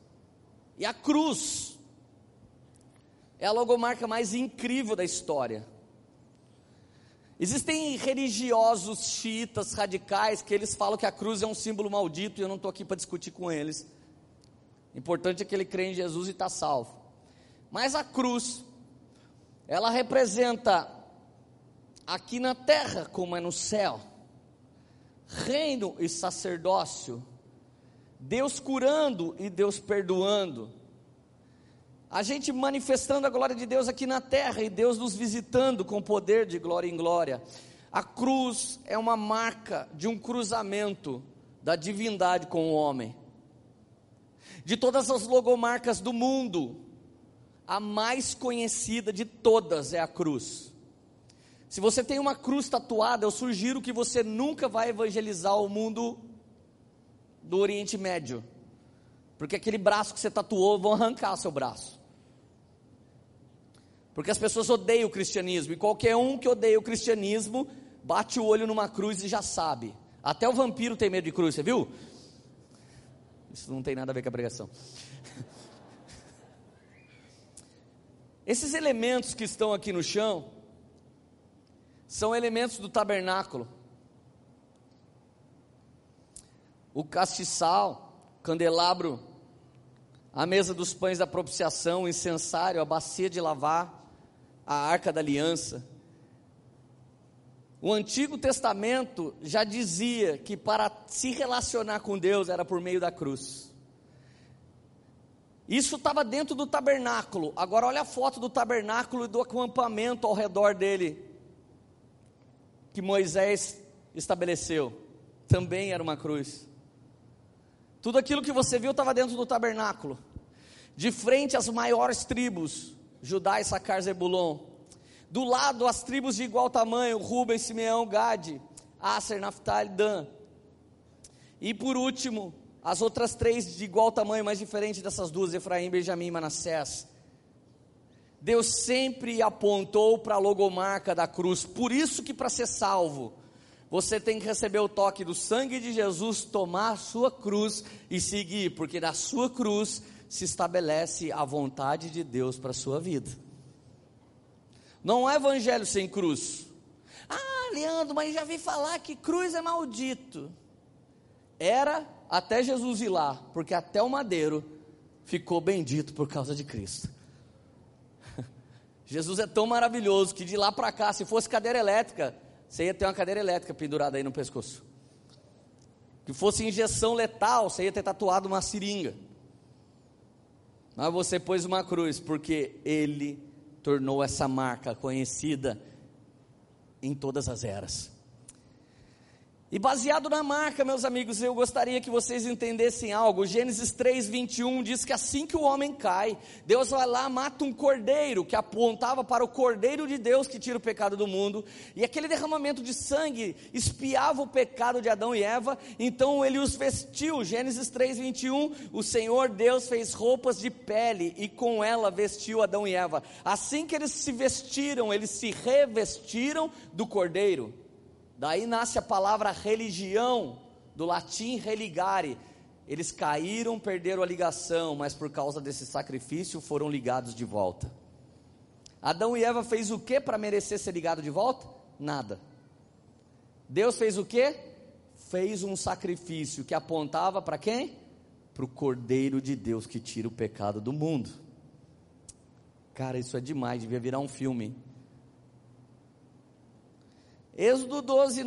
Speaker 2: E a cruz é a logomarca mais incrível da história. Existem religiosos xiitas radicais que eles falam que a cruz é um símbolo maldito e eu não estou aqui para discutir com eles. O importante é que ele crê em Jesus e está salvo. Mas a cruz, ela representa aqui na terra como é no céu, reino e sacerdócio, Deus curando e Deus perdoando, a gente manifestando a glória de Deus aqui na terra e Deus nos visitando com poder de glória em glória. A cruz é uma marca de um cruzamento da divindade com o homem. De todas as logomarcas do mundo, a mais conhecida de todas é a cruz. Se você tem uma cruz tatuada, eu sugiro que você nunca vai evangelizar o mundo do Oriente Médio, porque aquele braço que você tatuou vão arrancar seu braço. Porque as pessoas odeiam o cristianismo, e qualquer um que odeia o cristianismo bate o olho numa cruz e já sabe. Até o vampiro tem medo de cruz, você viu? Isso não tem nada a ver com a pregação. Esses elementos que estão aqui no chão são elementos do tabernáculo. O castiçal, candelabro, a mesa dos pães da propiciação, o incensário, a bacia de lavar, a arca da aliança. O Antigo Testamento já dizia que para se relacionar com Deus era por meio da cruz. Isso estava dentro do tabernáculo. Agora olha a foto do tabernáculo e do acampamento ao redor dele, que Moisés estabeleceu. Também era uma cruz. Tudo aquilo que você viu estava dentro do tabernáculo. De frente às maiores tribos, Judá, Issacar, Zebulon. Do lado as tribos de igual tamanho, Ruben, Simeão, Gade, Aser, Naphtali, Dan. E por último, as outras três de igual tamanho, mas diferente dessas duas, Efraim, Benjamim e Manassés. Deus sempre apontou para a logomarca da cruz. Por isso que para ser salvo, você tem que receber o toque do sangue de Jesus, tomar a sua cruz e seguir, porque da sua cruz se estabelece a vontade de Deus para a sua vida. Não é evangelho sem cruz. Ah, Leandro, mas já vi falar que cruz é maldito. Era até Jesus ir lá, porque até o madeiro ficou bendito por causa de Cristo. Jesus é tão maravilhoso que de lá para cá, se fosse cadeira elétrica, você ia ter uma cadeira elétrica pendurada aí no pescoço. Que fosse injeção letal, você ia ter tatuado uma seringa. Mas você pôs uma cruz, porque Ele tornou essa marca conhecida em todas as eras. E baseado na marca, meus amigos, eu gostaria que vocês entendessem algo. Gênesis 3, 21 diz que assim que o homem cai, Deus vai lá, mata um cordeiro, que apontava para o cordeiro de Deus que tira o pecado do mundo, e aquele derramamento de sangue espiava o pecado de Adão e Eva, então ele os vestiu. Gênesis 3, 21, o Senhor Deus fez roupas de pele e com ela vestiu Adão e Eva. Assim que eles se vestiram, eles se revestiram do cordeiro. Daí nasce a palavra religião, do latim religare. Eles caíram, perderam a ligação, mas por causa desse sacrifício foram ligados de volta. Adão e Eva fez o que para merecer ser ligado de volta? Nada. Deus fez o que? Fez um sacrifício que apontava para quem? Para o Cordeiro de Deus que tira o pecado do mundo. Cara, isso é demais, devia virar um filme. Êxodo 12,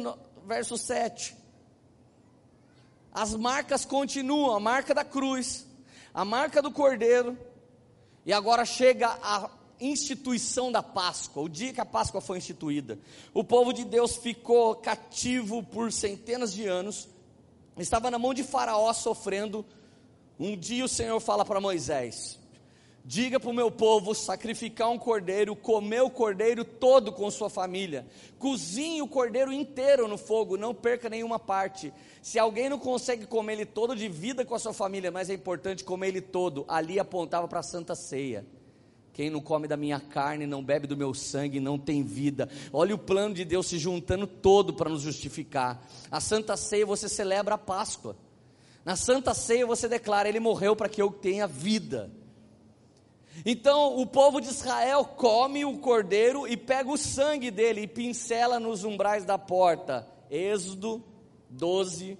Speaker 2: verso 7. As marcas continuam, a marca da cruz, a marca do cordeiro, e agora chega a instituição da Páscoa, o dia que a Páscoa foi instituída. O povo de Deus ficou cativo por centenas de anos, estava na mão de Faraó sofrendo Um dia o Senhor fala para Moisés: Diga para o meu povo sacrificar um cordeiro, comer o cordeiro todo com sua família. Cozinhe o cordeiro inteiro no fogo, não perca nenhuma parte. Se alguém não consegue comer ele todo, divida com a sua família, mas é importante comer ele todo. Ali apontava para a santa ceia. Quem não come da minha carne, não bebe do meu sangue, não tem vida. Olha o plano de Deus se juntando todo para nos justificar. A santa ceia você celebra a Páscoa. Na santa ceia você declara: Ele morreu para que eu tenha vida. Então o povo de Israel come o cordeiro e pega o sangue dele e pincela nos umbrais da porta. Êxodo 12,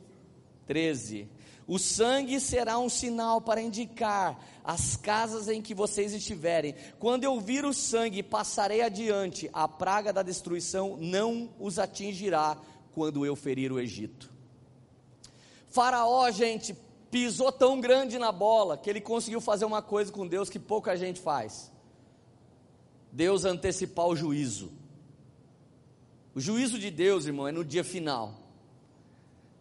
Speaker 2: 13. O sangue será um sinal para indicar as casas em que vocês estiverem. Quando eu vir o sangue, passarei adiante. A praga da destruição não os atingirá quando eu ferir o Egito. Faraó, gente, pisou tão grande na bola que ele conseguiu fazer uma coisa com Deus que pouca gente faz. Deus antecipar o juízo. O juízo de Deus, irmão, é no dia final.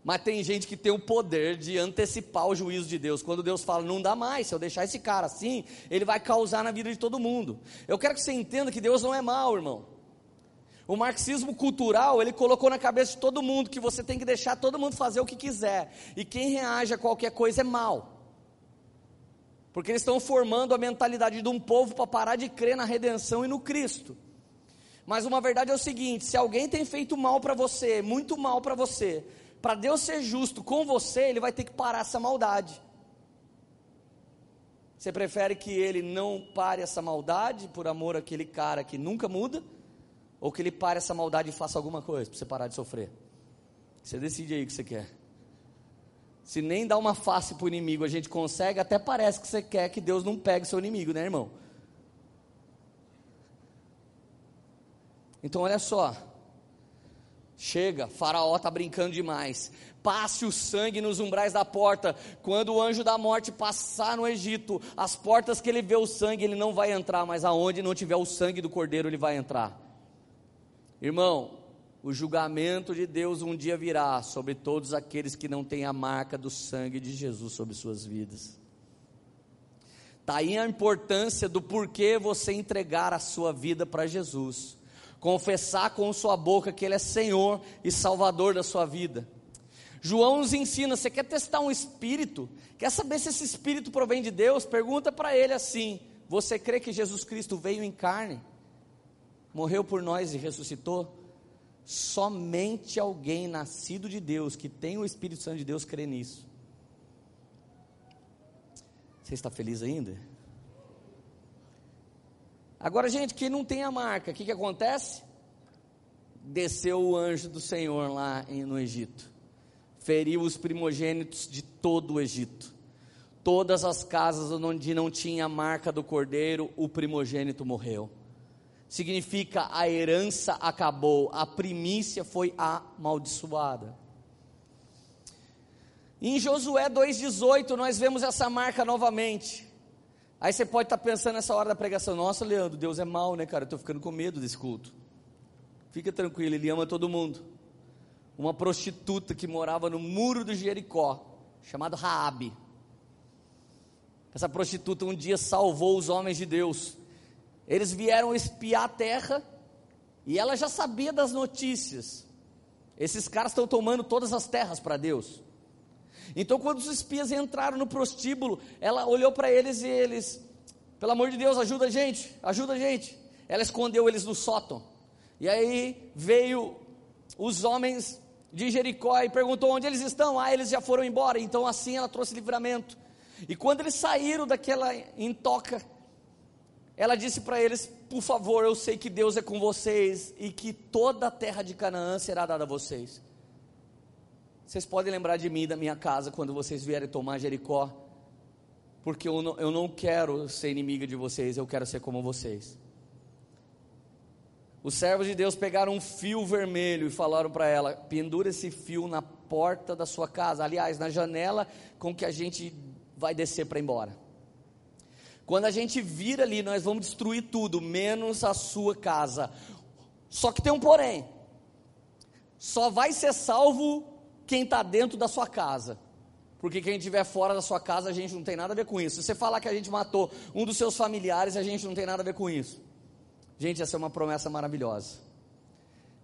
Speaker 2: Mas tem gente que tem o poder de antecipar o juízo de Deus. Quando Deus fala, não dá mais, se eu deixar esse cara assim, ele vai causar na vida de todo mundo. Eu quero que você entenda que Deus não é mau, irmão. O marxismo cultural, ele colocou na cabeça de todo mundo que você tem que deixar todo mundo fazer o que quiser. E quem reage a qualquer coisa é mal. Porque eles estão formando a mentalidade de um povo para parar de crer na redenção e no Cristo. Mas uma verdade é o seguinte: se alguém tem feito mal para você, muito mal para você, para Deus ser justo com você, ele vai ter que parar essa maldade. Você prefere que ele não pare essa maldade por amor àquele cara que nunca muda? Ou que ele pare essa maldade e faça alguma coisa para você parar de sofrer. Você decide aí o que você quer. Se nem dar uma face para o inimigo a gente consegue, até parece que você quer que Deus não pegue seu inimigo, né, irmão? Então olha só. Chega, Faraó está brincando demais. Passe o sangue nos umbrais da porta. Quando o anjo da morte passar no Egito, as portas que ele vê o sangue, ele não vai entrar, mas aonde não tiver o sangue do cordeiro, ele vai entrar. Irmão, o julgamento de Deus um dia virá sobre todos aqueles que não têm a marca do sangue de Jesus sobre suas vidas. Está aí a importância do porquê você entregar a sua vida para Jesus, confessar com sua boca que Ele é Senhor e Salvador da sua vida. João nos ensina: você quer testar um espírito? Quer saber se esse espírito provém de Deus? Pergunta para ele assim: Você crê que Jesus Cristo veio em carne? Morreu por nós e ressuscitou, somente alguém nascido de Deus, que tem o Espírito Santo de Deus, crê nisso. Você está feliz ainda? Agora, gente, quem não tem a marca, o que, que acontece? Desceu o anjo do Senhor lá no Egito, feriu os primogênitos de todo o Egito. Todas as casas onde não tinha a marca do cordeiro, o primogênito morreu significa a herança acabou, a primícia foi amaldiçoada. Em Josué 2,18 nós vemos essa marca novamente. Aí você pode estar pensando nessa hora da pregação: Nossa, Leandro, Deus é mau, né, cara? Eu estou ficando com medo desse culto. Fica tranquilo, Ele ama todo mundo. Uma prostituta que morava no muro do Jericó, chamada Raabe. Essa prostituta um dia salvou os homens de Deus eles vieram espiar a terra e ela já sabia das notícias. Esses caras estão tomando todas as terras para Deus. Então, quando os espias entraram no prostíbulo, ela olhou para eles e eles, pelo amor de Deus, ajuda a gente, ajuda a gente. Ela escondeu eles no sótão. E aí veio os homens de Jericó e perguntou onde eles estão. Ah, eles já foram embora. Então, assim ela trouxe livramento. E quando eles saíram daquela intoca, ela disse para eles: Por favor, eu sei que Deus é com vocês e que toda a terra de Canaã será dada a vocês. Vocês podem lembrar de mim e da minha casa quando vocês vierem tomar Jericó, porque eu não, eu não quero ser inimiga de vocês, eu quero ser como vocês. Os servos de Deus pegaram um fio vermelho e falaram para ela: pendura esse fio na porta da sua casa, aliás, na janela com que a gente vai descer para ir embora. Quando a gente vira ali, nós vamos destruir tudo, menos a sua casa. Só que tem um porém: só vai ser salvo quem está dentro da sua casa. Porque quem estiver fora da sua casa, a gente não tem nada a ver com isso. Se você falar que a gente matou um dos seus familiares, a gente não tem nada a ver com isso. Gente, essa é uma promessa maravilhosa.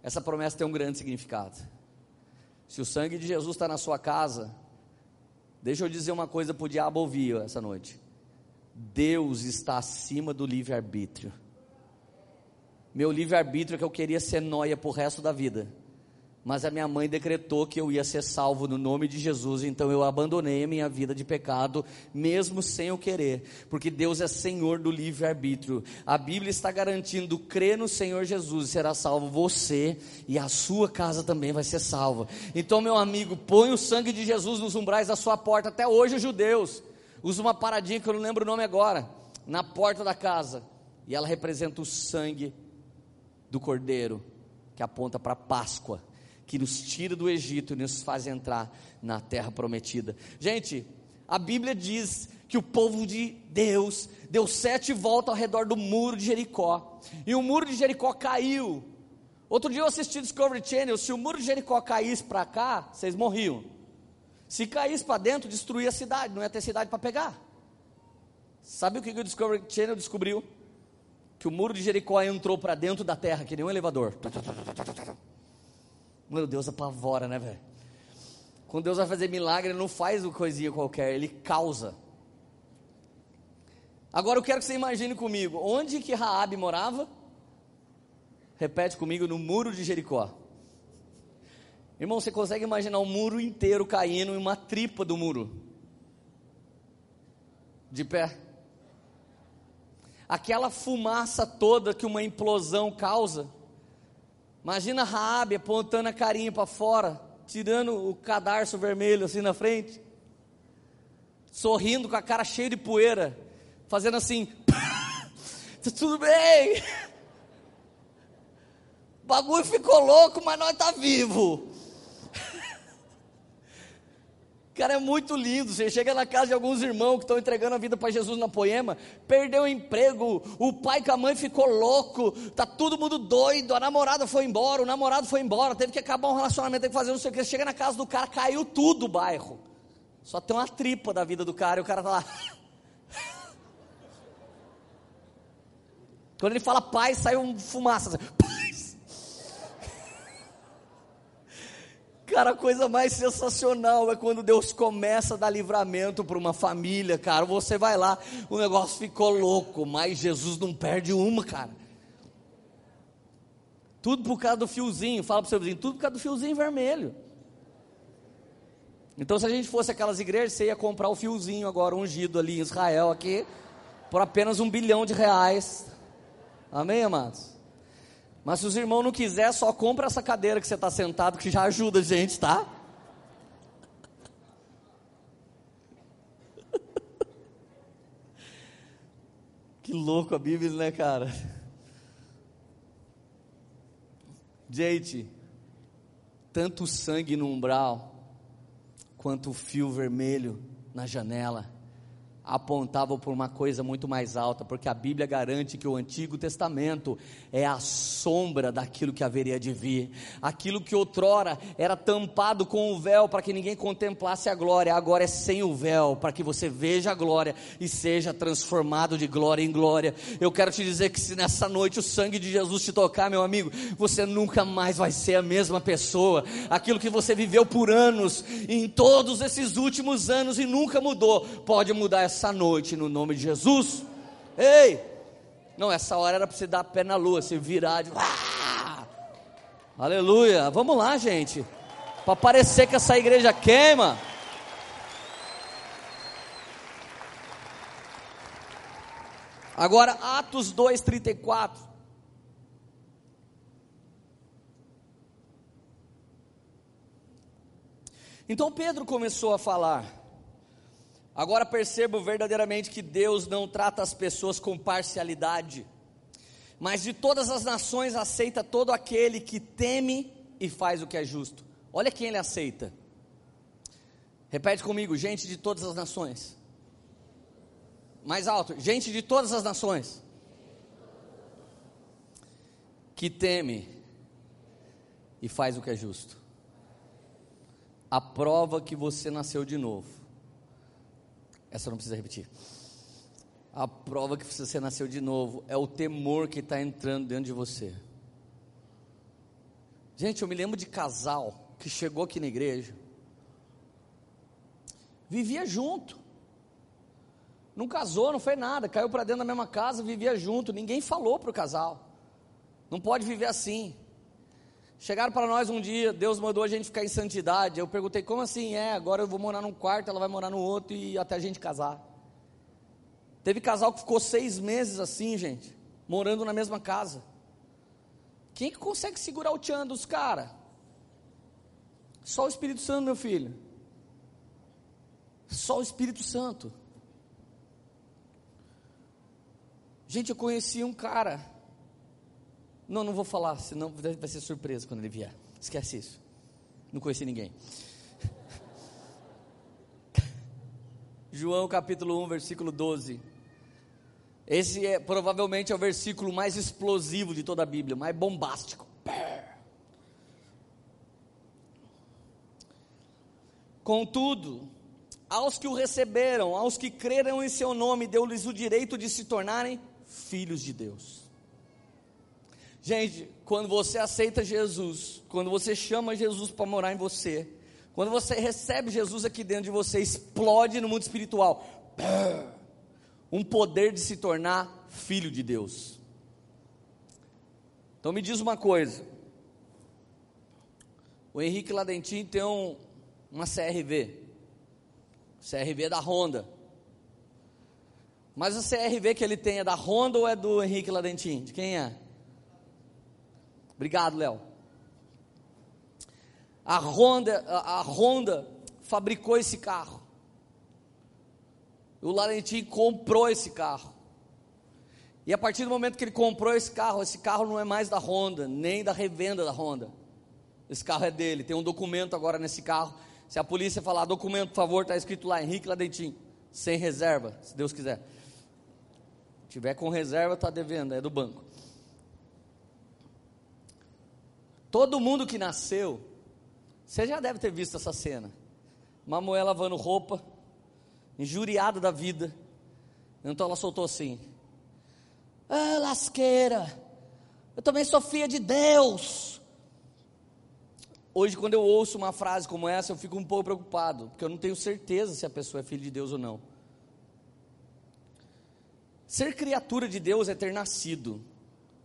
Speaker 2: Essa promessa tem um grande significado. Se o sangue de Jesus está na sua casa, deixa eu dizer uma coisa para o diabo ouvir essa noite. Deus está acima do livre-arbítrio. Meu livre-arbítrio é que eu queria ser noia o resto da vida mas a minha mãe decretou que eu ia ser salvo no nome de Jesus, então eu abandonei a minha vida de pecado, mesmo sem eu querer, porque Deus é Senhor do livre-arbítrio. A Bíblia está garantindo: crê no Senhor Jesus será salvo você, e a sua casa também vai ser salva. Então, meu amigo, põe o sangue de Jesus nos umbrais da sua porta. Até hoje, os judeus usam uma paradinha que eu não lembro o nome agora, na porta da casa, e ela representa o sangue do cordeiro, que aponta para a Páscoa que nos tira do Egito e nos faz entrar na terra prometida. Gente, a Bíblia diz que o povo de Deus deu sete voltas ao redor do muro de Jericó, e o muro de Jericó caiu. Outro dia eu assisti Discovery Channel, se o muro de Jericó caísse para cá, vocês morriam. Se caísse para dentro, destruía a cidade, não ia ter cidade para pegar. Sabe o que o Discovery Channel descobriu? Que o muro de Jericó entrou para dentro da terra, que nem um elevador. Meu Deus apavora, né, velho? Quando Deus vai fazer milagre, Ele não faz uma coisinha qualquer, Ele causa. Agora eu quero que você imagine comigo, onde que Raabe morava? Repete comigo, no muro de Jericó. Irmão, você consegue imaginar o muro inteiro caindo em uma tripa do muro? De pé. Aquela fumaça toda que uma implosão causa Imagina Raabe apontando a carinha para fora, tirando o cadarço vermelho assim na frente, sorrindo com a cara cheia de poeira, fazendo assim, tudo bem. O bagulho ficou louco, mas nós tá vivo. Cara, é muito lindo. Você chega na casa de alguns irmãos que estão entregando a vida para Jesus na poema, perdeu o emprego, o pai com a mãe ficou louco, tá todo mundo doido, a namorada foi embora, o namorado foi embora, teve que acabar um relacionamento, teve que fazer não sei o que. Chega na casa do cara, caiu tudo o bairro. Só tem uma tripa da vida do cara e o cara tá lá. Quando ele fala paz, sai um fumaça. Assim, Cara, a coisa mais sensacional é quando Deus começa a dar livramento para uma família, cara. Você vai lá, o negócio ficou louco, mas Jesus não perde uma, cara. Tudo por causa do fiozinho, fala para o seu vizinho, tudo por causa do fiozinho vermelho. Então, se a gente fosse aquelas igrejas, você ia comprar o fiozinho agora ungido ali em Israel, aqui, por apenas um bilhão de reais. Amém, amados? Mas se os irmãos não quiser, só compra essa cadeira que você está sentado, que já ajuda a gente, tá? que louco a Bíblia, né, cara? Gente, tanto sangue no umbral, quanto o fio vermelho na janela, apontavam por uma coisa muito mais alta, porque a Bíblia garante que o Antigo Testamento é a sombra daquilo que haveria de vir. Aquilo que outrora era tampado com o véu para que ninguém contemplasse a glória, agora é sem o véu, para que você veja a glória e seja transformado de glória em glória. Eu quero te dizer que se nessa noite o sangue de Jesus te tocar, meu amigo, você nunca mais vai ser a mesma pessoa. Aquilo que você viveu por anos, em todos esses últimos anos e nunca mudou, pode mudar essa noite no nome de Jesus. Ei! Não, essa hora era para você dar pé na lua, se virar de. Ah! Aleluia! Vamos lá, gente. Para parecer que essa igreja queima. Agora, Atos 2,34. Então Pedro começou a falar. Agora percebo verdadeiramente que Deus não trata as pessoas com parcialidade, mas de todas as nações aceita todo aquele que teme e faz o que é justo. Olha quem ele aceita. Repete comigo, gente de todas as nações. Mais alto, gente de todas as nações. Que teme e faz o que é justo. A prova que você nasceu de novo Essa não precisa repetir. A prova que você nasceu de novo é o temor que está entrando dentro de você. Gente, eu me lembro de casal que chegou aqui na igreja, vivia junto, não casou, não fez nada, caiu para dentro da mesma casa, vivia junto, ninguém falou para o casal, não pode viver assim. Chegaram para nós um dia, Deus mandou a gente ficar em santidade. Eu perguntei, como assim? É, agora eu vou morar num quarto, ela vai morar no outro e até a gente casar. Teve casal que ficou seis meses assim, gente, morando na mesma casa. Quem que consegue segurar o tchan dos caras? Só o Espírito Santo, meu filho. Só o Espírito Santo. Gente, eu conheci um cara não, não vou falar, senão vai ser surpresa quando ele vier. Esquece isso. Não conheci ninguém. João capítulo 1, versículo 12. Esse é provavelmente é o versículo mais explosivo de toda a Bíblia, mais bombástico. Contudo, aos que o receberam, aos que creram em seu nome, deu-lhes o direito de se tornarem filhos de Deus Gente, quando você aceita Jesus, quando você chama Jesus para morar em você, quando você recebe Jesus aqui dentro de você, explode no mundo espiritual um poder de se tornar filho de Deus. Então me diz uma coisa. O Henrique Ladentim tem um, uma CRV. CRV é da Honda. Mas a CRV que ele tem é da Honda ou é do Henrique Ladentim? De quem é? Obrigado, Léo. A Honda, a, Honda fabricou esse carro. O Larentim comprou esse carro. E a partir do momento que ele comprou esse carro, esse carro não é mais da Honda, nem da revenda da Honda. Esse carro é dele. Tem um documento agora nesse carro. Se a polícia falar documento, por favor, está escrito lá Henrique Ladentim, sem reserva, se Deus quiser. Se tiver com reserva, está devendo, é do banco. Todo mundo que nasceu, você já deve ter visto essa cena. Uma lavando roupa, injuriada da vida. Então ela soltou assim: Ah, lasqueira, eu também sou filha de Deus. Hoje, quando eu ouço uma frase como essa, eu fico um pouco preocupado, porque eu não tenho certeza se a pessoa é filha de Deus ou não. Ser criatura de Deus é ter nascido.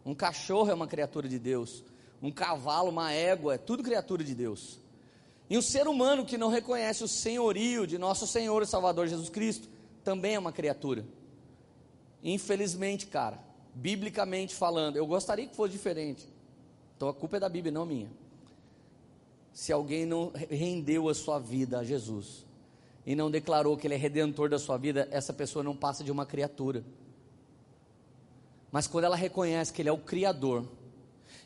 Speaker 2: Um cachorro é uma criatura de Deus um cavalo, uma égua, é tudo criatura de Deus. E um ser humano que não reconhece o senhorio de nosso Senhor e Salvador Jesus Cristo também é uma criatura. Infelizmente, cara, biblicamente falando, eu gostaria que fosse diferente. Então a culpa é da Bíblia, não minha. Se alguém não rendeu a sua vida a Jesus e não declarou que Ele é redentor da sua vida, essa pessoa não passa de uma criatura. Mas quando ela reconhece que Ele é o Criador,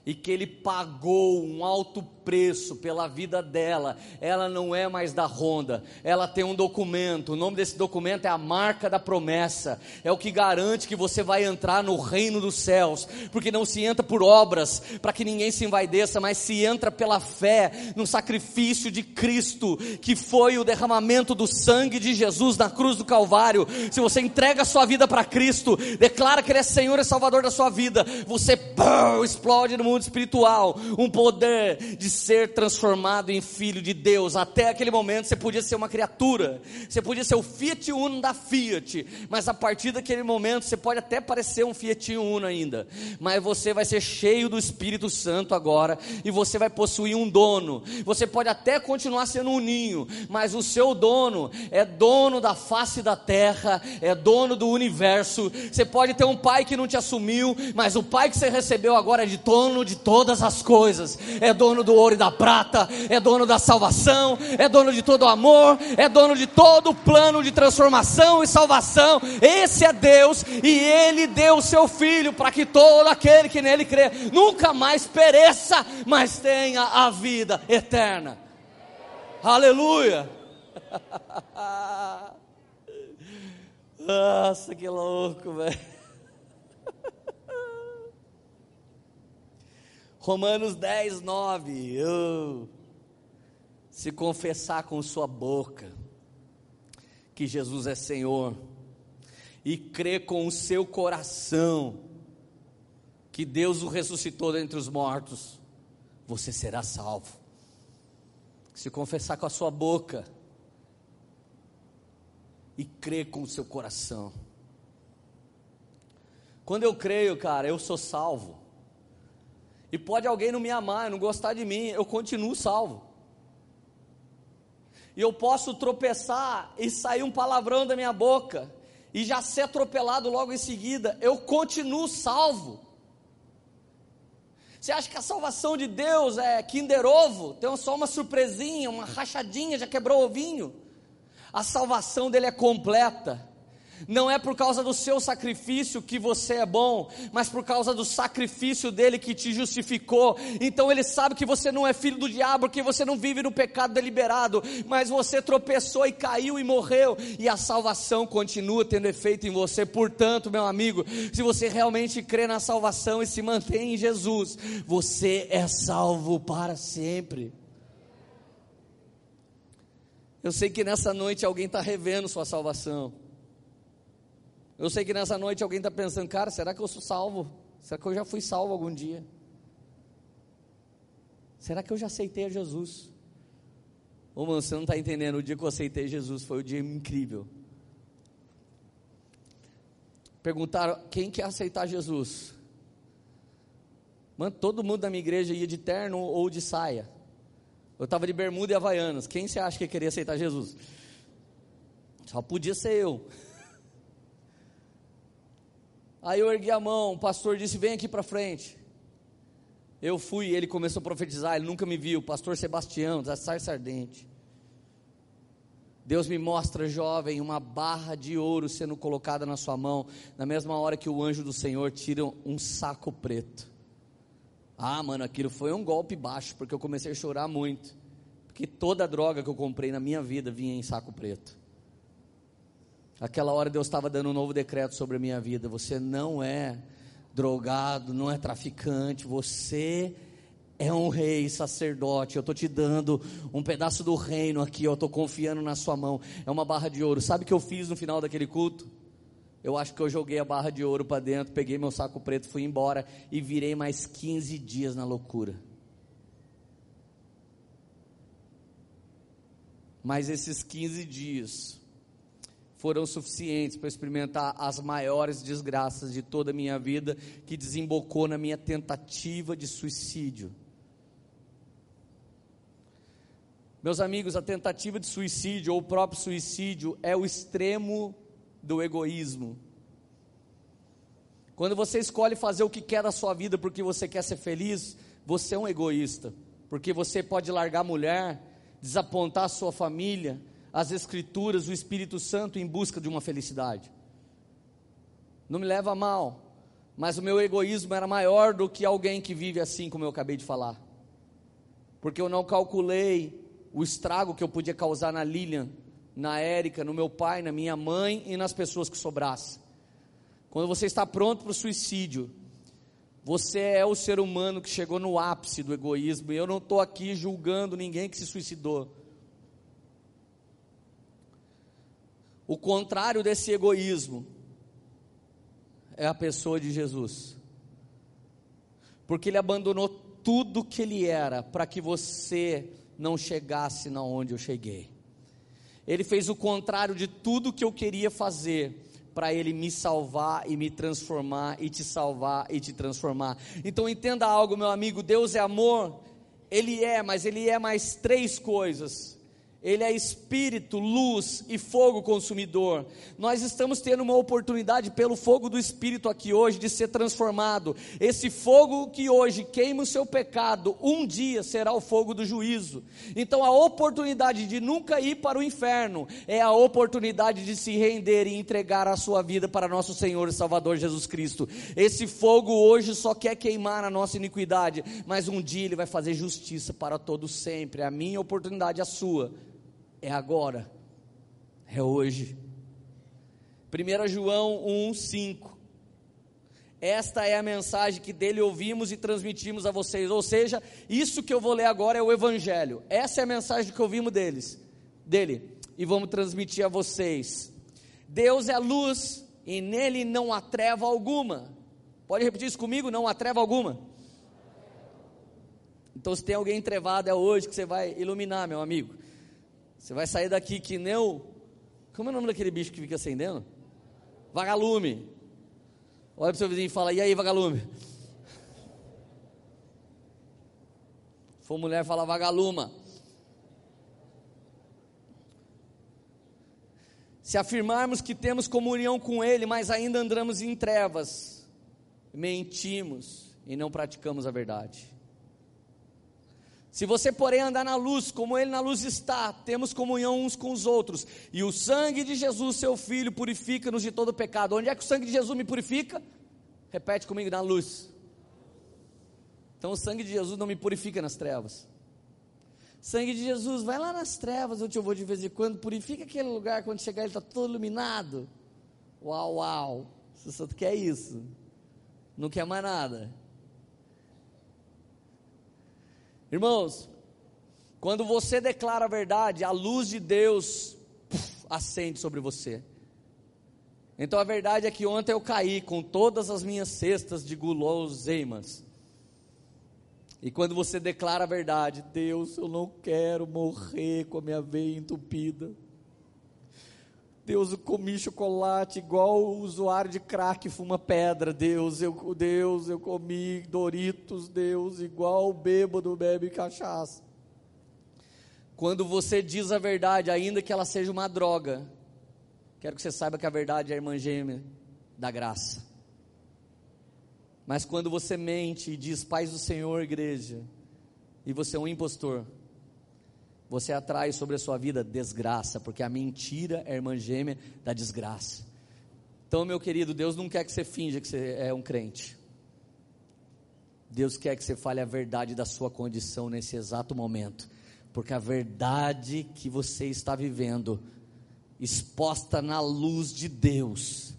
Speaker 2: e que ele pagou um alto preço pela vida dela. Ela não é mais da Honda, ela tem um documento. O nome desse documento é a marca da promessa. É o que garante que você vai entrar no reino dos céus, porque não se entra por obras para que ninguém se envaideça, mas se entra pela fé no sacrifício de Cristo, que foi o derramamento do sangue de Jesus na cruz do Calvário. Se você entrega a sua vida para Cristo, declara que Ele é Senhor e Salvador da sua vida, você pum, explode no mundo espiritual um poder de ser transformado em filho de Deus. Até aquele momento você podia ser uma criatura, você podia ser o Fiat Uno da Fiat, mas a partir daquele momento você pode até parecer um Fiat Uno ainda, mas você vai ser cheio do Espírito Santo agora e você vai possuir um dono. Você pode até continuar sendo um ninho, mas o seu dono é dono da face da terra, é dono do universo. Você pode ter um pai que não te assumiu, mas o pai que você recebeu agora é de dono de todas as coisas, é dono do ouro e da prata, é dono da salvação, é dono de todo o amor, é dono de todo o plano de transformação e salvação. Esse é Deus e Ele deu o seu Filho para que todo aquele que nele crê nunca mais pereça, mas tenha a vida eterna. Aleluia! Nossa, que louco, velho. Romanos 10, 9. Oh, se confessar com sua boca que Jesus é Senhor e crê com o seu coração que Deus o ressuscitou dentre os mortos, você será salvo. Se confessar com a sua boca e crer com o seu coração. Quando eu creio, cara, eu sou salvo. E pode alguém não me amar, não gostar de mim, eu continuo salvo. E eu posso tropeçar e sair um palavrão da minha boca e já ser atropelado logo em seguida, eu continuo salvo. Você acha que a salvação de Deus é Kinder Ovo? Tem só uma surpresinha, uma rachadinha, já quebrou o ovinho? A salvação dele é completa não é por causa do seu sacrifício que você é bom, mas por causa do sacrifício dele que te justificou. Então ele sabe que você não é filho do diabo, que você não vive no pecado deliberado, mas você tropeçou e caiu e morreu, e a salvação continua tendo efeito em você. Portanto, meu amigo, se você realmente crê na salvação e se mantém em Jesus, você é salvo para sempre. Eu sei que nessa noite alguém está revendo sua salvação. Eu sei que nessa noite alguém está pensando, cara, será que eu sou salvo? Será que eu já fui salvo algum dia? Será que eu já aceitei a Jesus? Ô mano, você não está entendendo, o dia que eu aceitei Jesus foi um dia incrível. Perguntaram, quem quer aceitar Jesus? Mano, todo mundo da minha igreja ia de terno ou de saia. Eu estava de bermuda e havaianas. Quem você acha que queria aceitar Jesus? Só podia ser eu. Aí eu ergui a mão, o pastor disse: Vem aqui para frente. Eu fui, ele começou a profetizar, ele nunca me viu, pastor Sebastião, da Sarça Ardente. Deus me mostra, jovem, uma barra de ouro sendo colocada na sua mão, na mesma hora que o anjo do Senhor tira um saco preto. Ah, mano, aquilo foi um golpe baixo, porque eu comecei a chorar muito. Porque toda droga que eu comprei na minha vida vinha em saco preto. Aquela hora Deus estava dando um novo decreto sobre a minha vida. Você não é drogado, não é traficante, você é um rei, sacerdote. Eu estou te dando um pedaço do reino aqui, eu estou confiando na sua mão. É uma barra de ouro. Sabe o que eu fiz no final daquele culto? Eu acho que eu joguei a barra de ouro para dentro, peguei meu saco preto, fui embora e virei mais 15 dias na loucura. Mas esses 15 dias foram suficientes para experimentar as maiores desgraças de toda a minha vida, que desembocou na minha tentativa de suicídio. Meus amigos, a tentativa de suicídio ou o próprio suicídio é o extremo do egoísmo. Quando você escolhe fazer o que quer da sua vida porque você quer ser feliz, você é um egoísta, porque você pode largar a mulher, desapontar a sua família, as Escrituras, o Espírito Santo em busca de uma felicidade. Não me leva a mal, mas o meu egoísmo era maior do que alguém que vive assim, como eu acabei de falar. Porque eu não calculei o estrago que eu podia causar na Lilian, na Érica, no meu pai, na minha mãe e nas pessoas que sobrassem. Quando você está pronto para o suicídio, você é o ser humano que chegou no ápice do egoísmo, e eu não estou aqui julgando ninguém que se suicidou. O contrário desse egoísmo é a pessoa de Jesus. Porque ele abandonou tudo que ele era para que você não chegasse na onde eu cheguei. Ele fez o contrário de tudo que eu queria fazer para ele me salvar e me transformar e te salvar e te transformar. Então entenda algo, meu amigo, Deus é amor. Ele é, mas ele é mais três coisas ele é espírito, luz e fogo consumidor. Nós estamos tendo uma oportunidade pelo fogo do espírito aqui hoje de ser transformado. Esse fogo que hoje queima o seu pecado, um dia será o fogo do juízo. Então a oportunidade de nunca ir para o inferno é a oportunidade de se render e entregar a sua vida para nosso Senhor e Salvador Jesus Cristo. Esse fogo hoje só quer queimar a nossa iniquidade, mas um dia ele vai fazer justiça para todos sempre. A minha oportunidade é a sua é agora, é hoje. 1 João 1,5. Esta é a mensagem que dele ouvimos e transmitimos a vocês. Ou seja, isso que eu vou ler agora é o Evangelho. Essa é a mensagem que ouvimos deles, dele. e vamos transmitir a vocês. Deus é luz e nele não há treva alguma. Pode repetir isso comigo? Não há treva alguma. Então, se tem alguém entrevado, é hoje que você vai iluminar, meu amigo. Você vai sair daqui que nem o. Como é o nome daquele bicho que fica acendendo? Vagalume. Olha para o seu vizinho e fala: E aí, vagalume? For mulher, fala vagaluma. Se afirmarmos que temos comunhão com Ele, mas ainda andamos em trevas, mentimos e não praticamos a verdade. Se você, porém, andar na luz, como Ele na luz está, temos comunhão uns com os outros, e o sangue de Jesus, seu Filho, purifica-nos de todo pecado. Onde é que o sangue de Jesus me purifica? Repete comigo, na luz. Então, o sangue de Jesus não me purifica nas trevas. Sangue de Jesus, vai lá nas trevas, eu te vou de vez em quando, purifica aquele lugar, quando chegar ele está todo iluminado. Uau, uau, você só quer isso, não quer mais nada. Irmãos, quando você declara a verdade, a luz de Deus puf, acende sobre você. Então a verdade é que ontem eu caí com todas as minhas cestas de guloseimas. E quando você declara a verdade, Deus, eu não quero morrer com a minha veia entupida. Deus, eu comi chocolate igual o usuário de crack fuma pedra. Deus, eu, Deus, eu comi Doritos. Deus, igual o bêbado bebe cachaça. Quando você diz a verdade, ainda que ela seja uma droga, quero que você saiba que a verdade é a irmã gêmea da graça. Mas quando você mente e diz paz do Senhor, igreja, e você é um impostor, você atrai sobre a sua vida desgraça, porque a mentira é irmã gêmea da desgraça. Então, meu querido, Deus não quer que você finja que você é um crente. Deus quer que você fale a verdade da sua condição nesse exato momento, porque a verdade que você está vivendo, exposta na luz de Deus,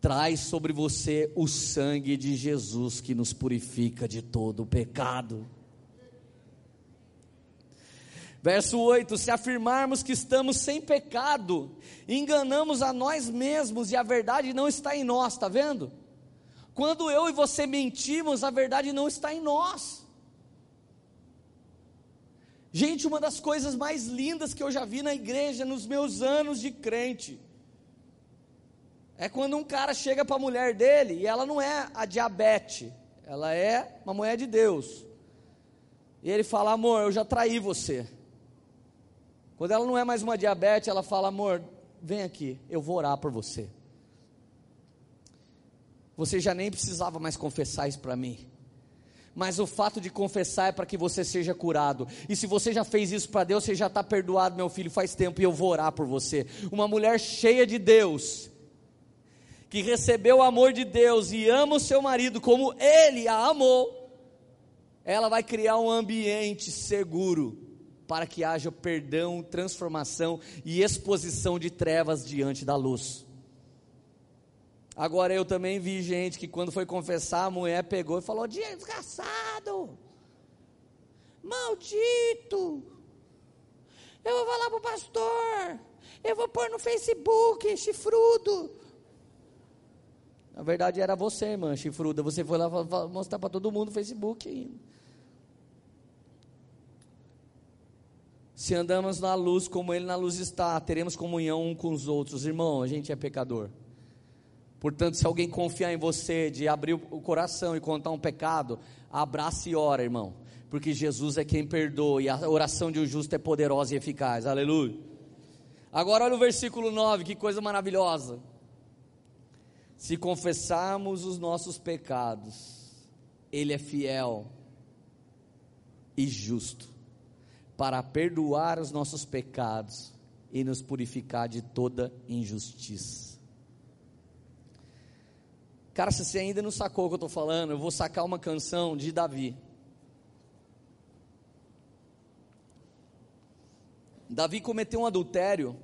Speaker 2: traz sobre você o sangue de Jesus que nos purifica de todo o pecado. Verso 8: Se afirmarmos que estamos sem pecado, enganamos a nós mesmos e a verdade não está em nós, está vendo? Quando eu e você mentimos, a verdade não está em nós. Gente, uma das coisas mais lindas que eu já vi na igreja nos meus anos de crente é quando um cara chega para a mulher dele e ela não é a diabetes, ela é uma mulher de Deus. E ele fala: Amor, eu já traí você. Quando ela não é mais uma diabetes, ela fala: amor, vem aqui, eu vou orar por você. Você já nem precisava mais confessar isso para mim. Mas o fato de confessar é para que você seja curado. E se você já fez isso para Deus, você já está perdoado, meu filho, faz tempo e eu vou orar por você. Uma mulher cheia de Deus, que recebeu o amor de Deus e ama o seu marido como ele a amou, ela vai criar um ambiente seguro para que haja perdão, transformação e exposição de trevas diante da luz. Agora eu também vi gente que quando foi confessar, a mulher pegou e falou: desgraçado, maldito, eu vou falar para o pastor, eu vou pôr no Facebook, chifrudo. Na verdade era você, irmã, chifruda. Você foi lá mostrar para todo mundo no Facebook ainda. Se andamos na luz como Ele na luz está, teremos comunhão um com os outros. Irmão, a gente é pecador. Portanto, se alguém confiar em você, de abrir o coração e contar um pecado, abrace e ora, irmão. Porque Jesus é quem perdoa e a oração de um justo é poderosa e eficaz. Aleluia. Agora olha o versículo 9, que coisa maravilhosa. Se confessarmos os nossos pecados, Ele é fiel e justo para perdoar os nossos pecados e nos purificar de toda injustiça. Cara, se você ainda não sacou o que eu estou falando, eu vou sacar uma canção de Davi. Davi cometeu um adultério,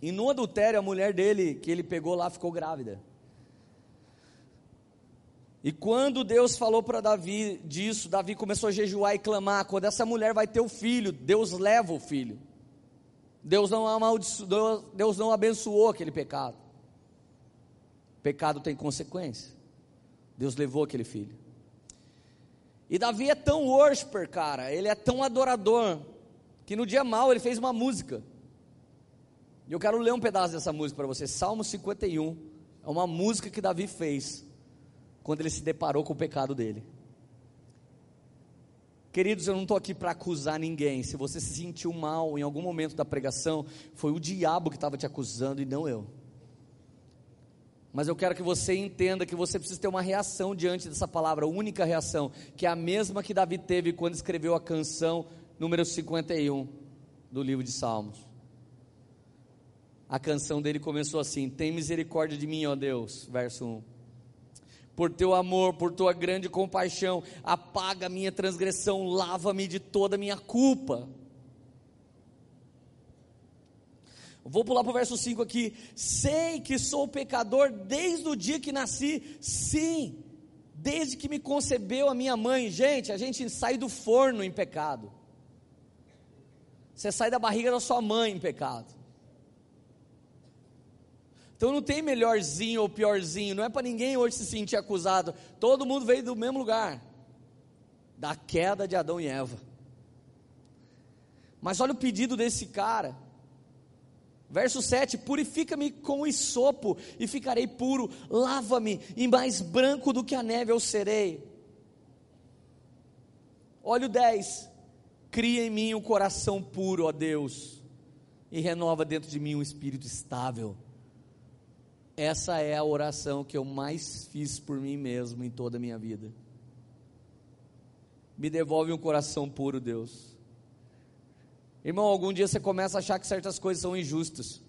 Speaker 2: e no adultério a mulher dele, que ele pegou lá, ficou grávida. E quando Deus falou para Davi disso, Davi começou a jejuar e clamar: quando essa mulher vai ter o filho, Deus leva o filho. Deus não, amaldiçoou, Deus não abençoou aquele pecado. Pecado tem consequência. Deus levou aquele filho. E Davi é tão worshiper, cara, ele é tão adorador, que no dia mal ele fez uma música. E eu quero ler um pedaço dessa música para você. Salmo 51 é uma música que Davi fez quando ele se deparou com o pecado dele. Queridos, eu não estou aqui para acusar ninguém. Se você se sentiu mal em algum momento da pregação, foi o diabo que estava te acusando e não eu. Mas eu quero que você entenda que você precisa ter uma reação diante dessa palavra, única reação, que é a mesma que Davi teve quando escreveu a canção número 51 do livro de Salmos. A canção dele começou assim: Tem misericórdia de mim, ó Deus, verso 1. Por teu amor, por tua grande compaixão, apaga a minha transgressão, lava-me de toda a minha culpa. Vou pular para o verso 5 aqui. Sei que sou pecador desde o dia que nasci. Sim, desde que me concebeu a minha mãe. Gente, a gente sai do forno em pecado. Você sai da barriga da sua mãe em pecado. Então não tem melhorzinho ou piorzinho. Não é para ninguém hoje se sentir acusado. Todo mundo veio do mesmo lugar da queda de Adão e Eva. Mas olha o pedido desse cara. Verso 7: Purifica-me com isopo e ficarei puro, lava-me e mais branco do que a neve eu serei. Olha o 10: Cria em mim um coração puro, ó Deus, e renova dentro de mim um espírito estável. Essa é a oração que eu mais fiz por mim mesmo em toda a minha vida. Me devolve um coração puro, Deus Irmão, algum dia você começa a achar que certas coisas são injustas.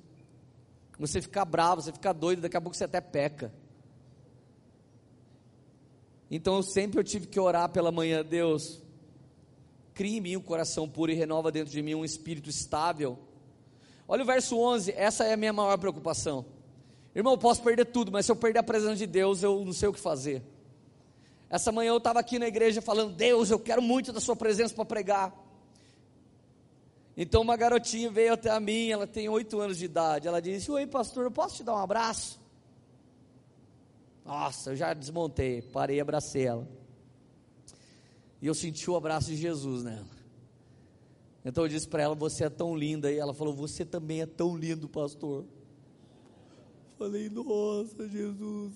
Speaker 2: Você fica bravo, você fica doido, daqui a pouco você até peca. Então eu sempre eu tive que orar pela manhã, Deus, crie em mim um coração puro e renova dentro de mim um espírito estável. Olha o verso 11, essa é a minha maior preocupação. Irmão, eu posso perder tudo, mas se eu perder a presença de Deus, eu não sei o que fazer. Essa manhã eu estava aqui na igreja falando: Deus, eu quero muito da Sua presença para pregar. Então uma garotinha veio até a mim, ela tem oito anos de idade. Ela disse: Oi, pastor, eu posso te dar um abraço? Nossa, eu já desmontei, parei e abracei ela. E eu senti o abraço de Jesus nela. Então eu disse para ela: Você é tão linda. E ela falou: Você também é tão lindo, pastor. Falei: Nossa, Jesus.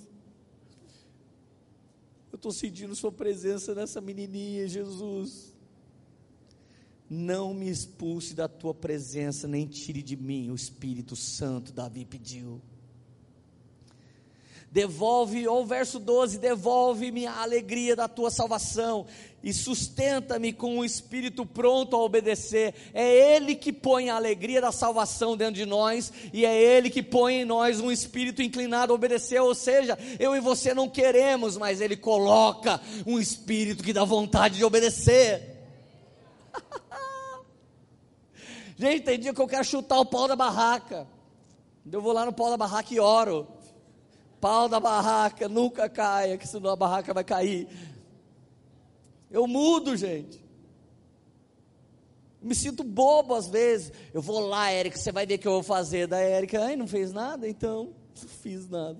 Speaker 2: Eu estou sentindo Sua presença nessa menininha, Jesus não me expulse da tua presença, nem tire de mim o Espírito Santo, Davi pediu. Devolve, ou verso 12: devolve-me a alegria da tua salvação e sustenta-me com o espírito pronto a obedecer. É Ele que põe a alegria da salvação dentro de nós e é Ele que põe em nós um espírito inclinado a obedecer. Ou seja, eu e você não queremos, mas Ele coloca um espírito que dá vontade de obedecer. Gente, tem dia que eu quero chutar o pau da barraca. Eu vou lá no pau da barraca e oro. Pau da barraca, nunca caia, que senão a barraca vai cair. Eu mudo, gente. Me sinto bobo às vezes. Eu vou lá, Érica, você vai ver o que eu vou fazer. Da Érica, ai, não fez nada? Então, não fiz nada.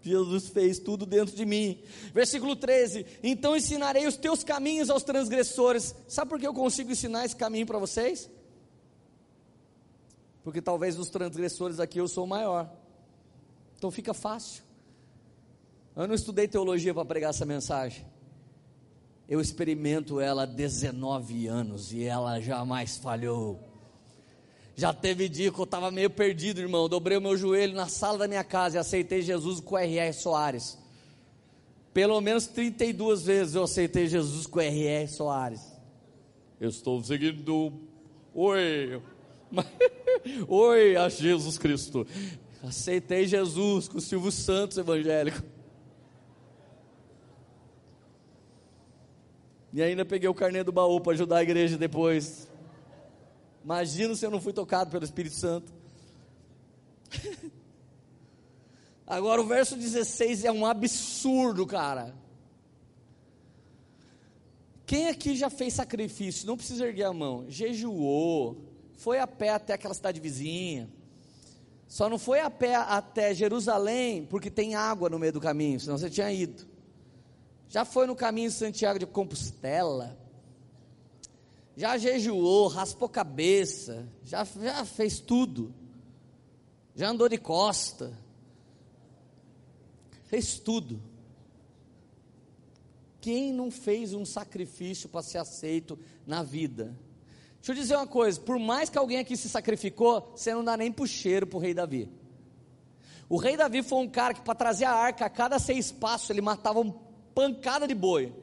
Speaker 2: Jesus fez tudo dentro de mim. Versículo 13: Então ensinarei os teus caminhos aos transgressores. Sabe por que eu consigo ensinar esse caminho para vocês? porque talvez dos transgressores aqui eu sou o maior. Então fica fácil. Eu não estudei teologia para pregar essa mensagem. Eu experimento ela há 19 anos e ela jamais falhou. Já teve dia que eu estava meio perdido, irmão. Dobrei o meu joelho na sala da minha casa e aceitei Jesus com R.R. Soares. Pelo menos 32 vezes eu aceitei Jesus com R.R. Soares. Eu estou seguindo. Oi, Oi, a Jesus Cristo. Aceitei Jesus com o Silvio Santos evangélico. E ainda peguei o carnê do baú para ajudar a igreja depois. Imagina se eu não fui tocado pelo Espírito Santo. Agora o verso 16 é um absurdo, cara. Quem aqui já fez sacrifício? Não precisa erguer a mão. Jejuou, foi a pé até aquela cidade vizinha. Só não foi a pé até Jerusalém, porque tem água no meio do caminho, senão você tinha ido. Já foi no caminho de Santiago de Compostela. Já jejuou, raspou cabeça, já, já fez tudo. Já andou de costa. Fez tudo. Quem não fez um sacrifício para ser aceito na vida? Deixa eu dizer uma coisa: por mais que alguém aqui se sacrificou, você não dá nem para o cheiro para o rei Davi. O rei Davi foi um cara que, para trazer a arca, a cada seis passos, ele matava uma pancada de boi.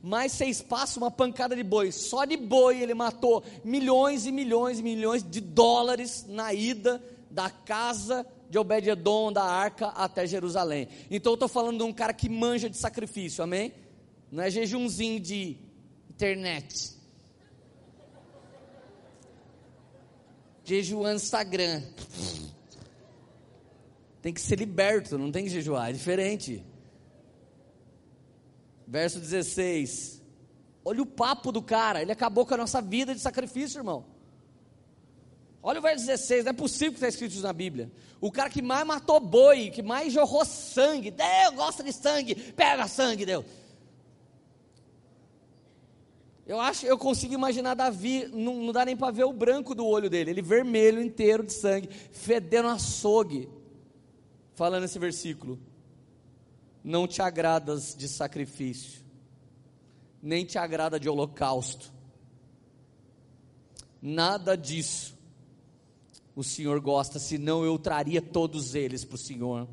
Speaker 2: Mais seis passos, uma pancada de boi. Só de boi ele matou milhões e milhões e milhões de dólares na ida da casa de Obed-Edom, da arca, até Jerusalém. Então eu estou falando de um cara que manja de sacrifício, amém? Não é jejumzinho de internet. Jejuando Instagram. Tem que ser liberto, não tem que jejuar, é diferente. Verso 16. Olha o papo do cara, ele acabou com a nossa vida de sacrifício, irmão. Olha o verso 16, não é possível que está escrito isso na Bíblia. O cara que mais matou boi, que mais jorrou sangue, Deus gosta de sangue, pega sangue, Deus. Eu acho, eu consigo imaginar Davi, não, não dá nem para ver o branco do olho dele, ele vermelho inteiro de sangue, fedendo açougue, falando esse versículo. Não te agradas de sacrifício, nem te agrada de holocausto, nada disso o Senhor gosta, senão eu traria todos eles para o Senhor.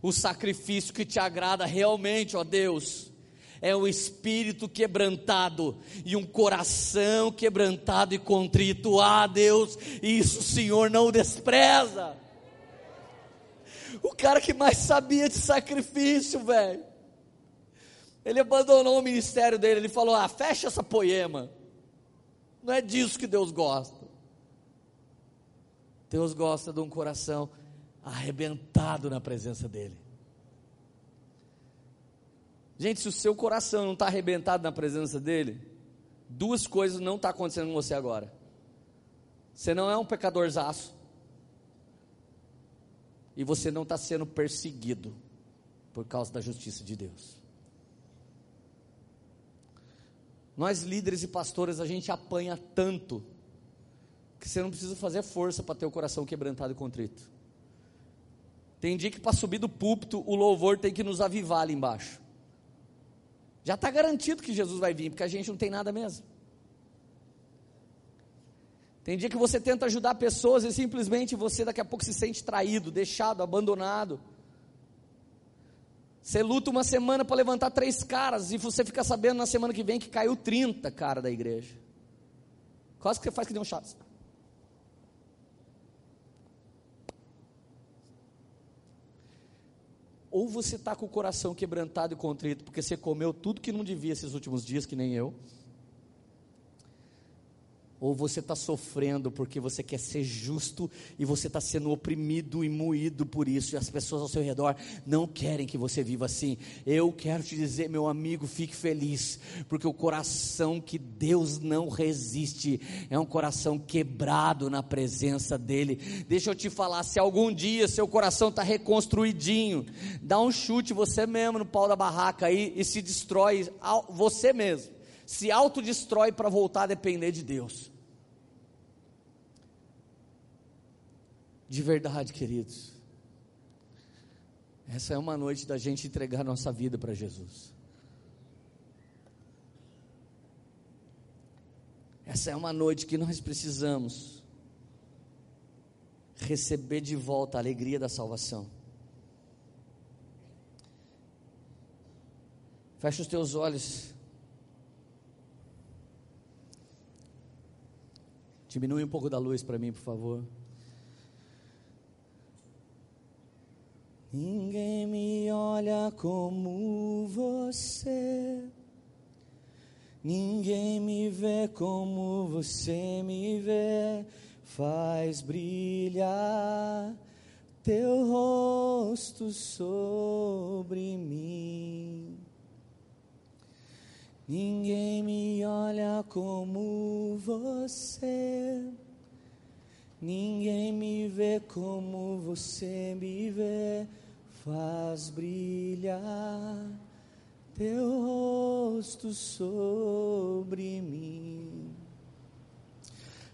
Speaker 2: O sacrifício que te agrada realmente, ó Deus, é um espírito quebrantado e um coração quebrantado e contrito. Ah, Deus, isso o Senhor não despreza. O cara que mais sabia de sacrifício, velho. Ele abandonou o ministério dele, ele falou: "Ah, fecha essa poema". Não é disso que Deus gosta. Deus gosta de um coração arrebentado na presença dele. Gente, se o seu coração não está arrebentado na presença dele, duas coisas não estão tá acontecendo com você agora. Você não é um pecadorzaço. E você não está sendo perseguido por causa da justiça de Deus. Nós líderes e pastores, a gente apanha tanto que você não precisa fazer força para ter o coração quebrantado e contrito. Tem dia que para subir do púlpito, o louvor tem que nos avivar ali embaixo. Já está garantido que Jesus vai vir, porque a gente não tem nada mesmo. Tem dia que você tenta ajudar pessoas e simplesmente você daqui a pouco se sente traído, deixado, abandonado. Você luta uma semana para levantar três caras e você fica sabendo na semana que vem que caiu 30 cara da igreja. Quase que você faz que deu um chato. Ou você está com o coração quebrantado e contrito, porque você comeu tudo que não devia esses últimos dias, que nem eu, ou você está sofrendo porque você quer ser justo e você está sendo oprimido e moído por isso, e as pessoas ao seu redor não querem que você viva assim. Eu quero te dizer, meu amigo, fique feliz, porque o coração que Deus não resiste é um coração quebrado na presença dEle. Deixa eu te falar: se algum dia seu coração está reconstruidinho, dá um chute você mesmo no pau da barraca aí e se destrói você mesmo se autodestrói para voltar a depender de Deus. De verdade, queridos. Essa é uma noite da gente entregar nossa vida para Jesus. Essa é uma noite que nós precisamos receber de volta a alegria da salvação. Feche os teus olhos. Diminui um pouco da luz para mim, por favor. Ninguém me olha como você. Ninguém me vê como você me vê. Faz brilhar teu rosto sobre mim. Ninguém me olha como você. Ninguém me vê como você me vê, faz brilhar teu rosto sobre mim.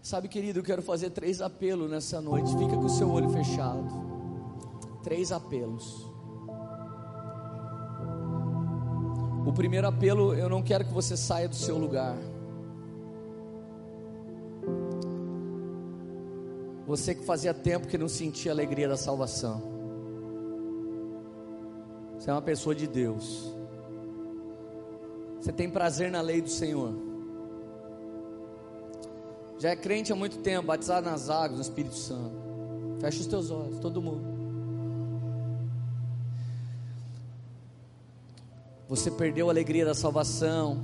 Speaker 2: Sabe, querido, eu quero fazer três apelos nessa noite. Fica com o seu olho fechado. Três apelos. O primeiro apelo, eu não quero que você saia do seu lugar. Você que fazia tempo que não sentia a alegria da salvação. Você é uma pessoa de Deus. Você tem prazer na lei do Senhor. Já é crente há muito tempo, batizado nas águas, no Espírito Santo. Fecha os teus olhos, todo mundo. Você perdeu a alegria da salvação.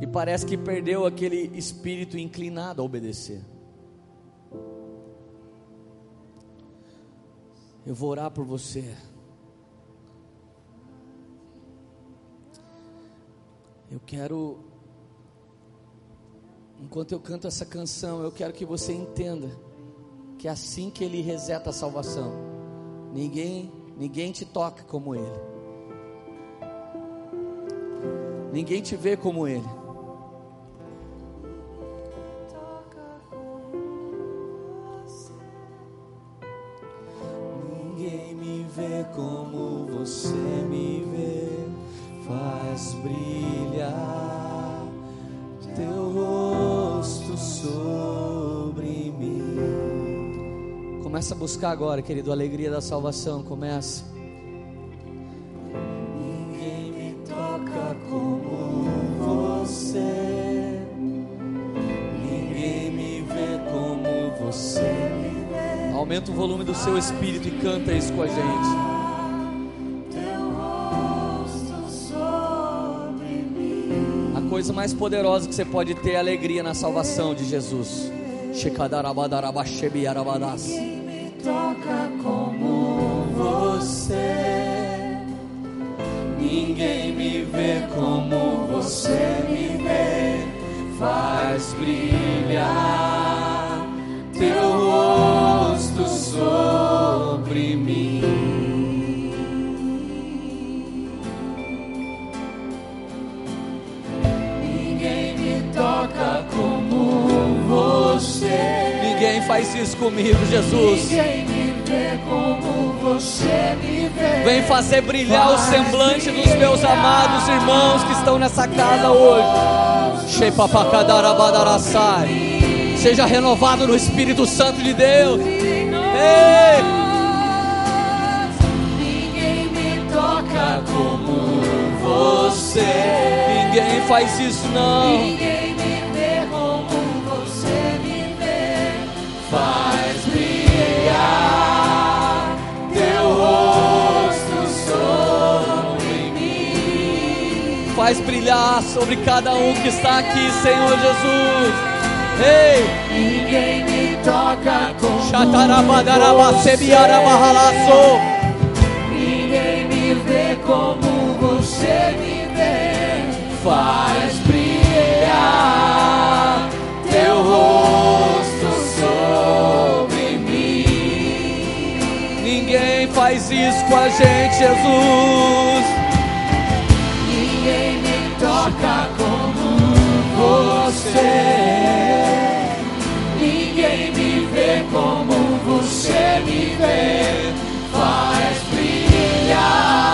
Speaker 2: E parece que perdeu aquele espírito inclinado a obedecer. Eu vou orar por você. Eu quero, enquanto eu canto essa canção, eu quero que você entenda que é assim que Ele reseta a salvação. Ninguém, ninguém te toca como Ele. Ninguém te vê como Ele. Ninguém me vê como você me vê, faz brilhar teu rosto sobre mim. Começa a buscar agora, querido, a alegria da salvação. Começa. Ninguém me toca como você. Ninguém me vê como você. Aumenta o volume do seu espírito e canta isso com a gente. Mais poderosa que você pode ter é alegria na salvação de Jesus. Shekadarabadarabashebiarabadas. Toca como você. Ninguém me vê como você me vê. Faz brilhar teu rosto sobre faz isso comigo, Jesus.
Speaker 3: Ninguém me vê como você me vê.
Speaker 2: Vem fazer brilhar o semblante dos meus amados irmãos que estão nessa casa hoje. Shepapakadarabadarassai. Seja renovado no Espírito Santo de Deus. Ei!
Speaker 3: Ninguém me toca como você.
Speaker 2: Ninguém faz isso não.
Speaker 3: Ninguém Faz brilhar teu rosto sobre mim.
Speaker 2: Faz brilhar sobre cada um que está aqui, Senhor Jesus. Ei!
Speaker 3: Ninguém me toca como
Speaker 2: Shatarabadarabasebiarabahalasso.
Speaker 3: Ninguém me vê como você me vê. Faz brilhar teu rosto
Speaker 2: faz isso com a gente, Jesus.
Speaker 3: Ninguém me toca como você. Ninguém me vê como você me vê. Faz brilhar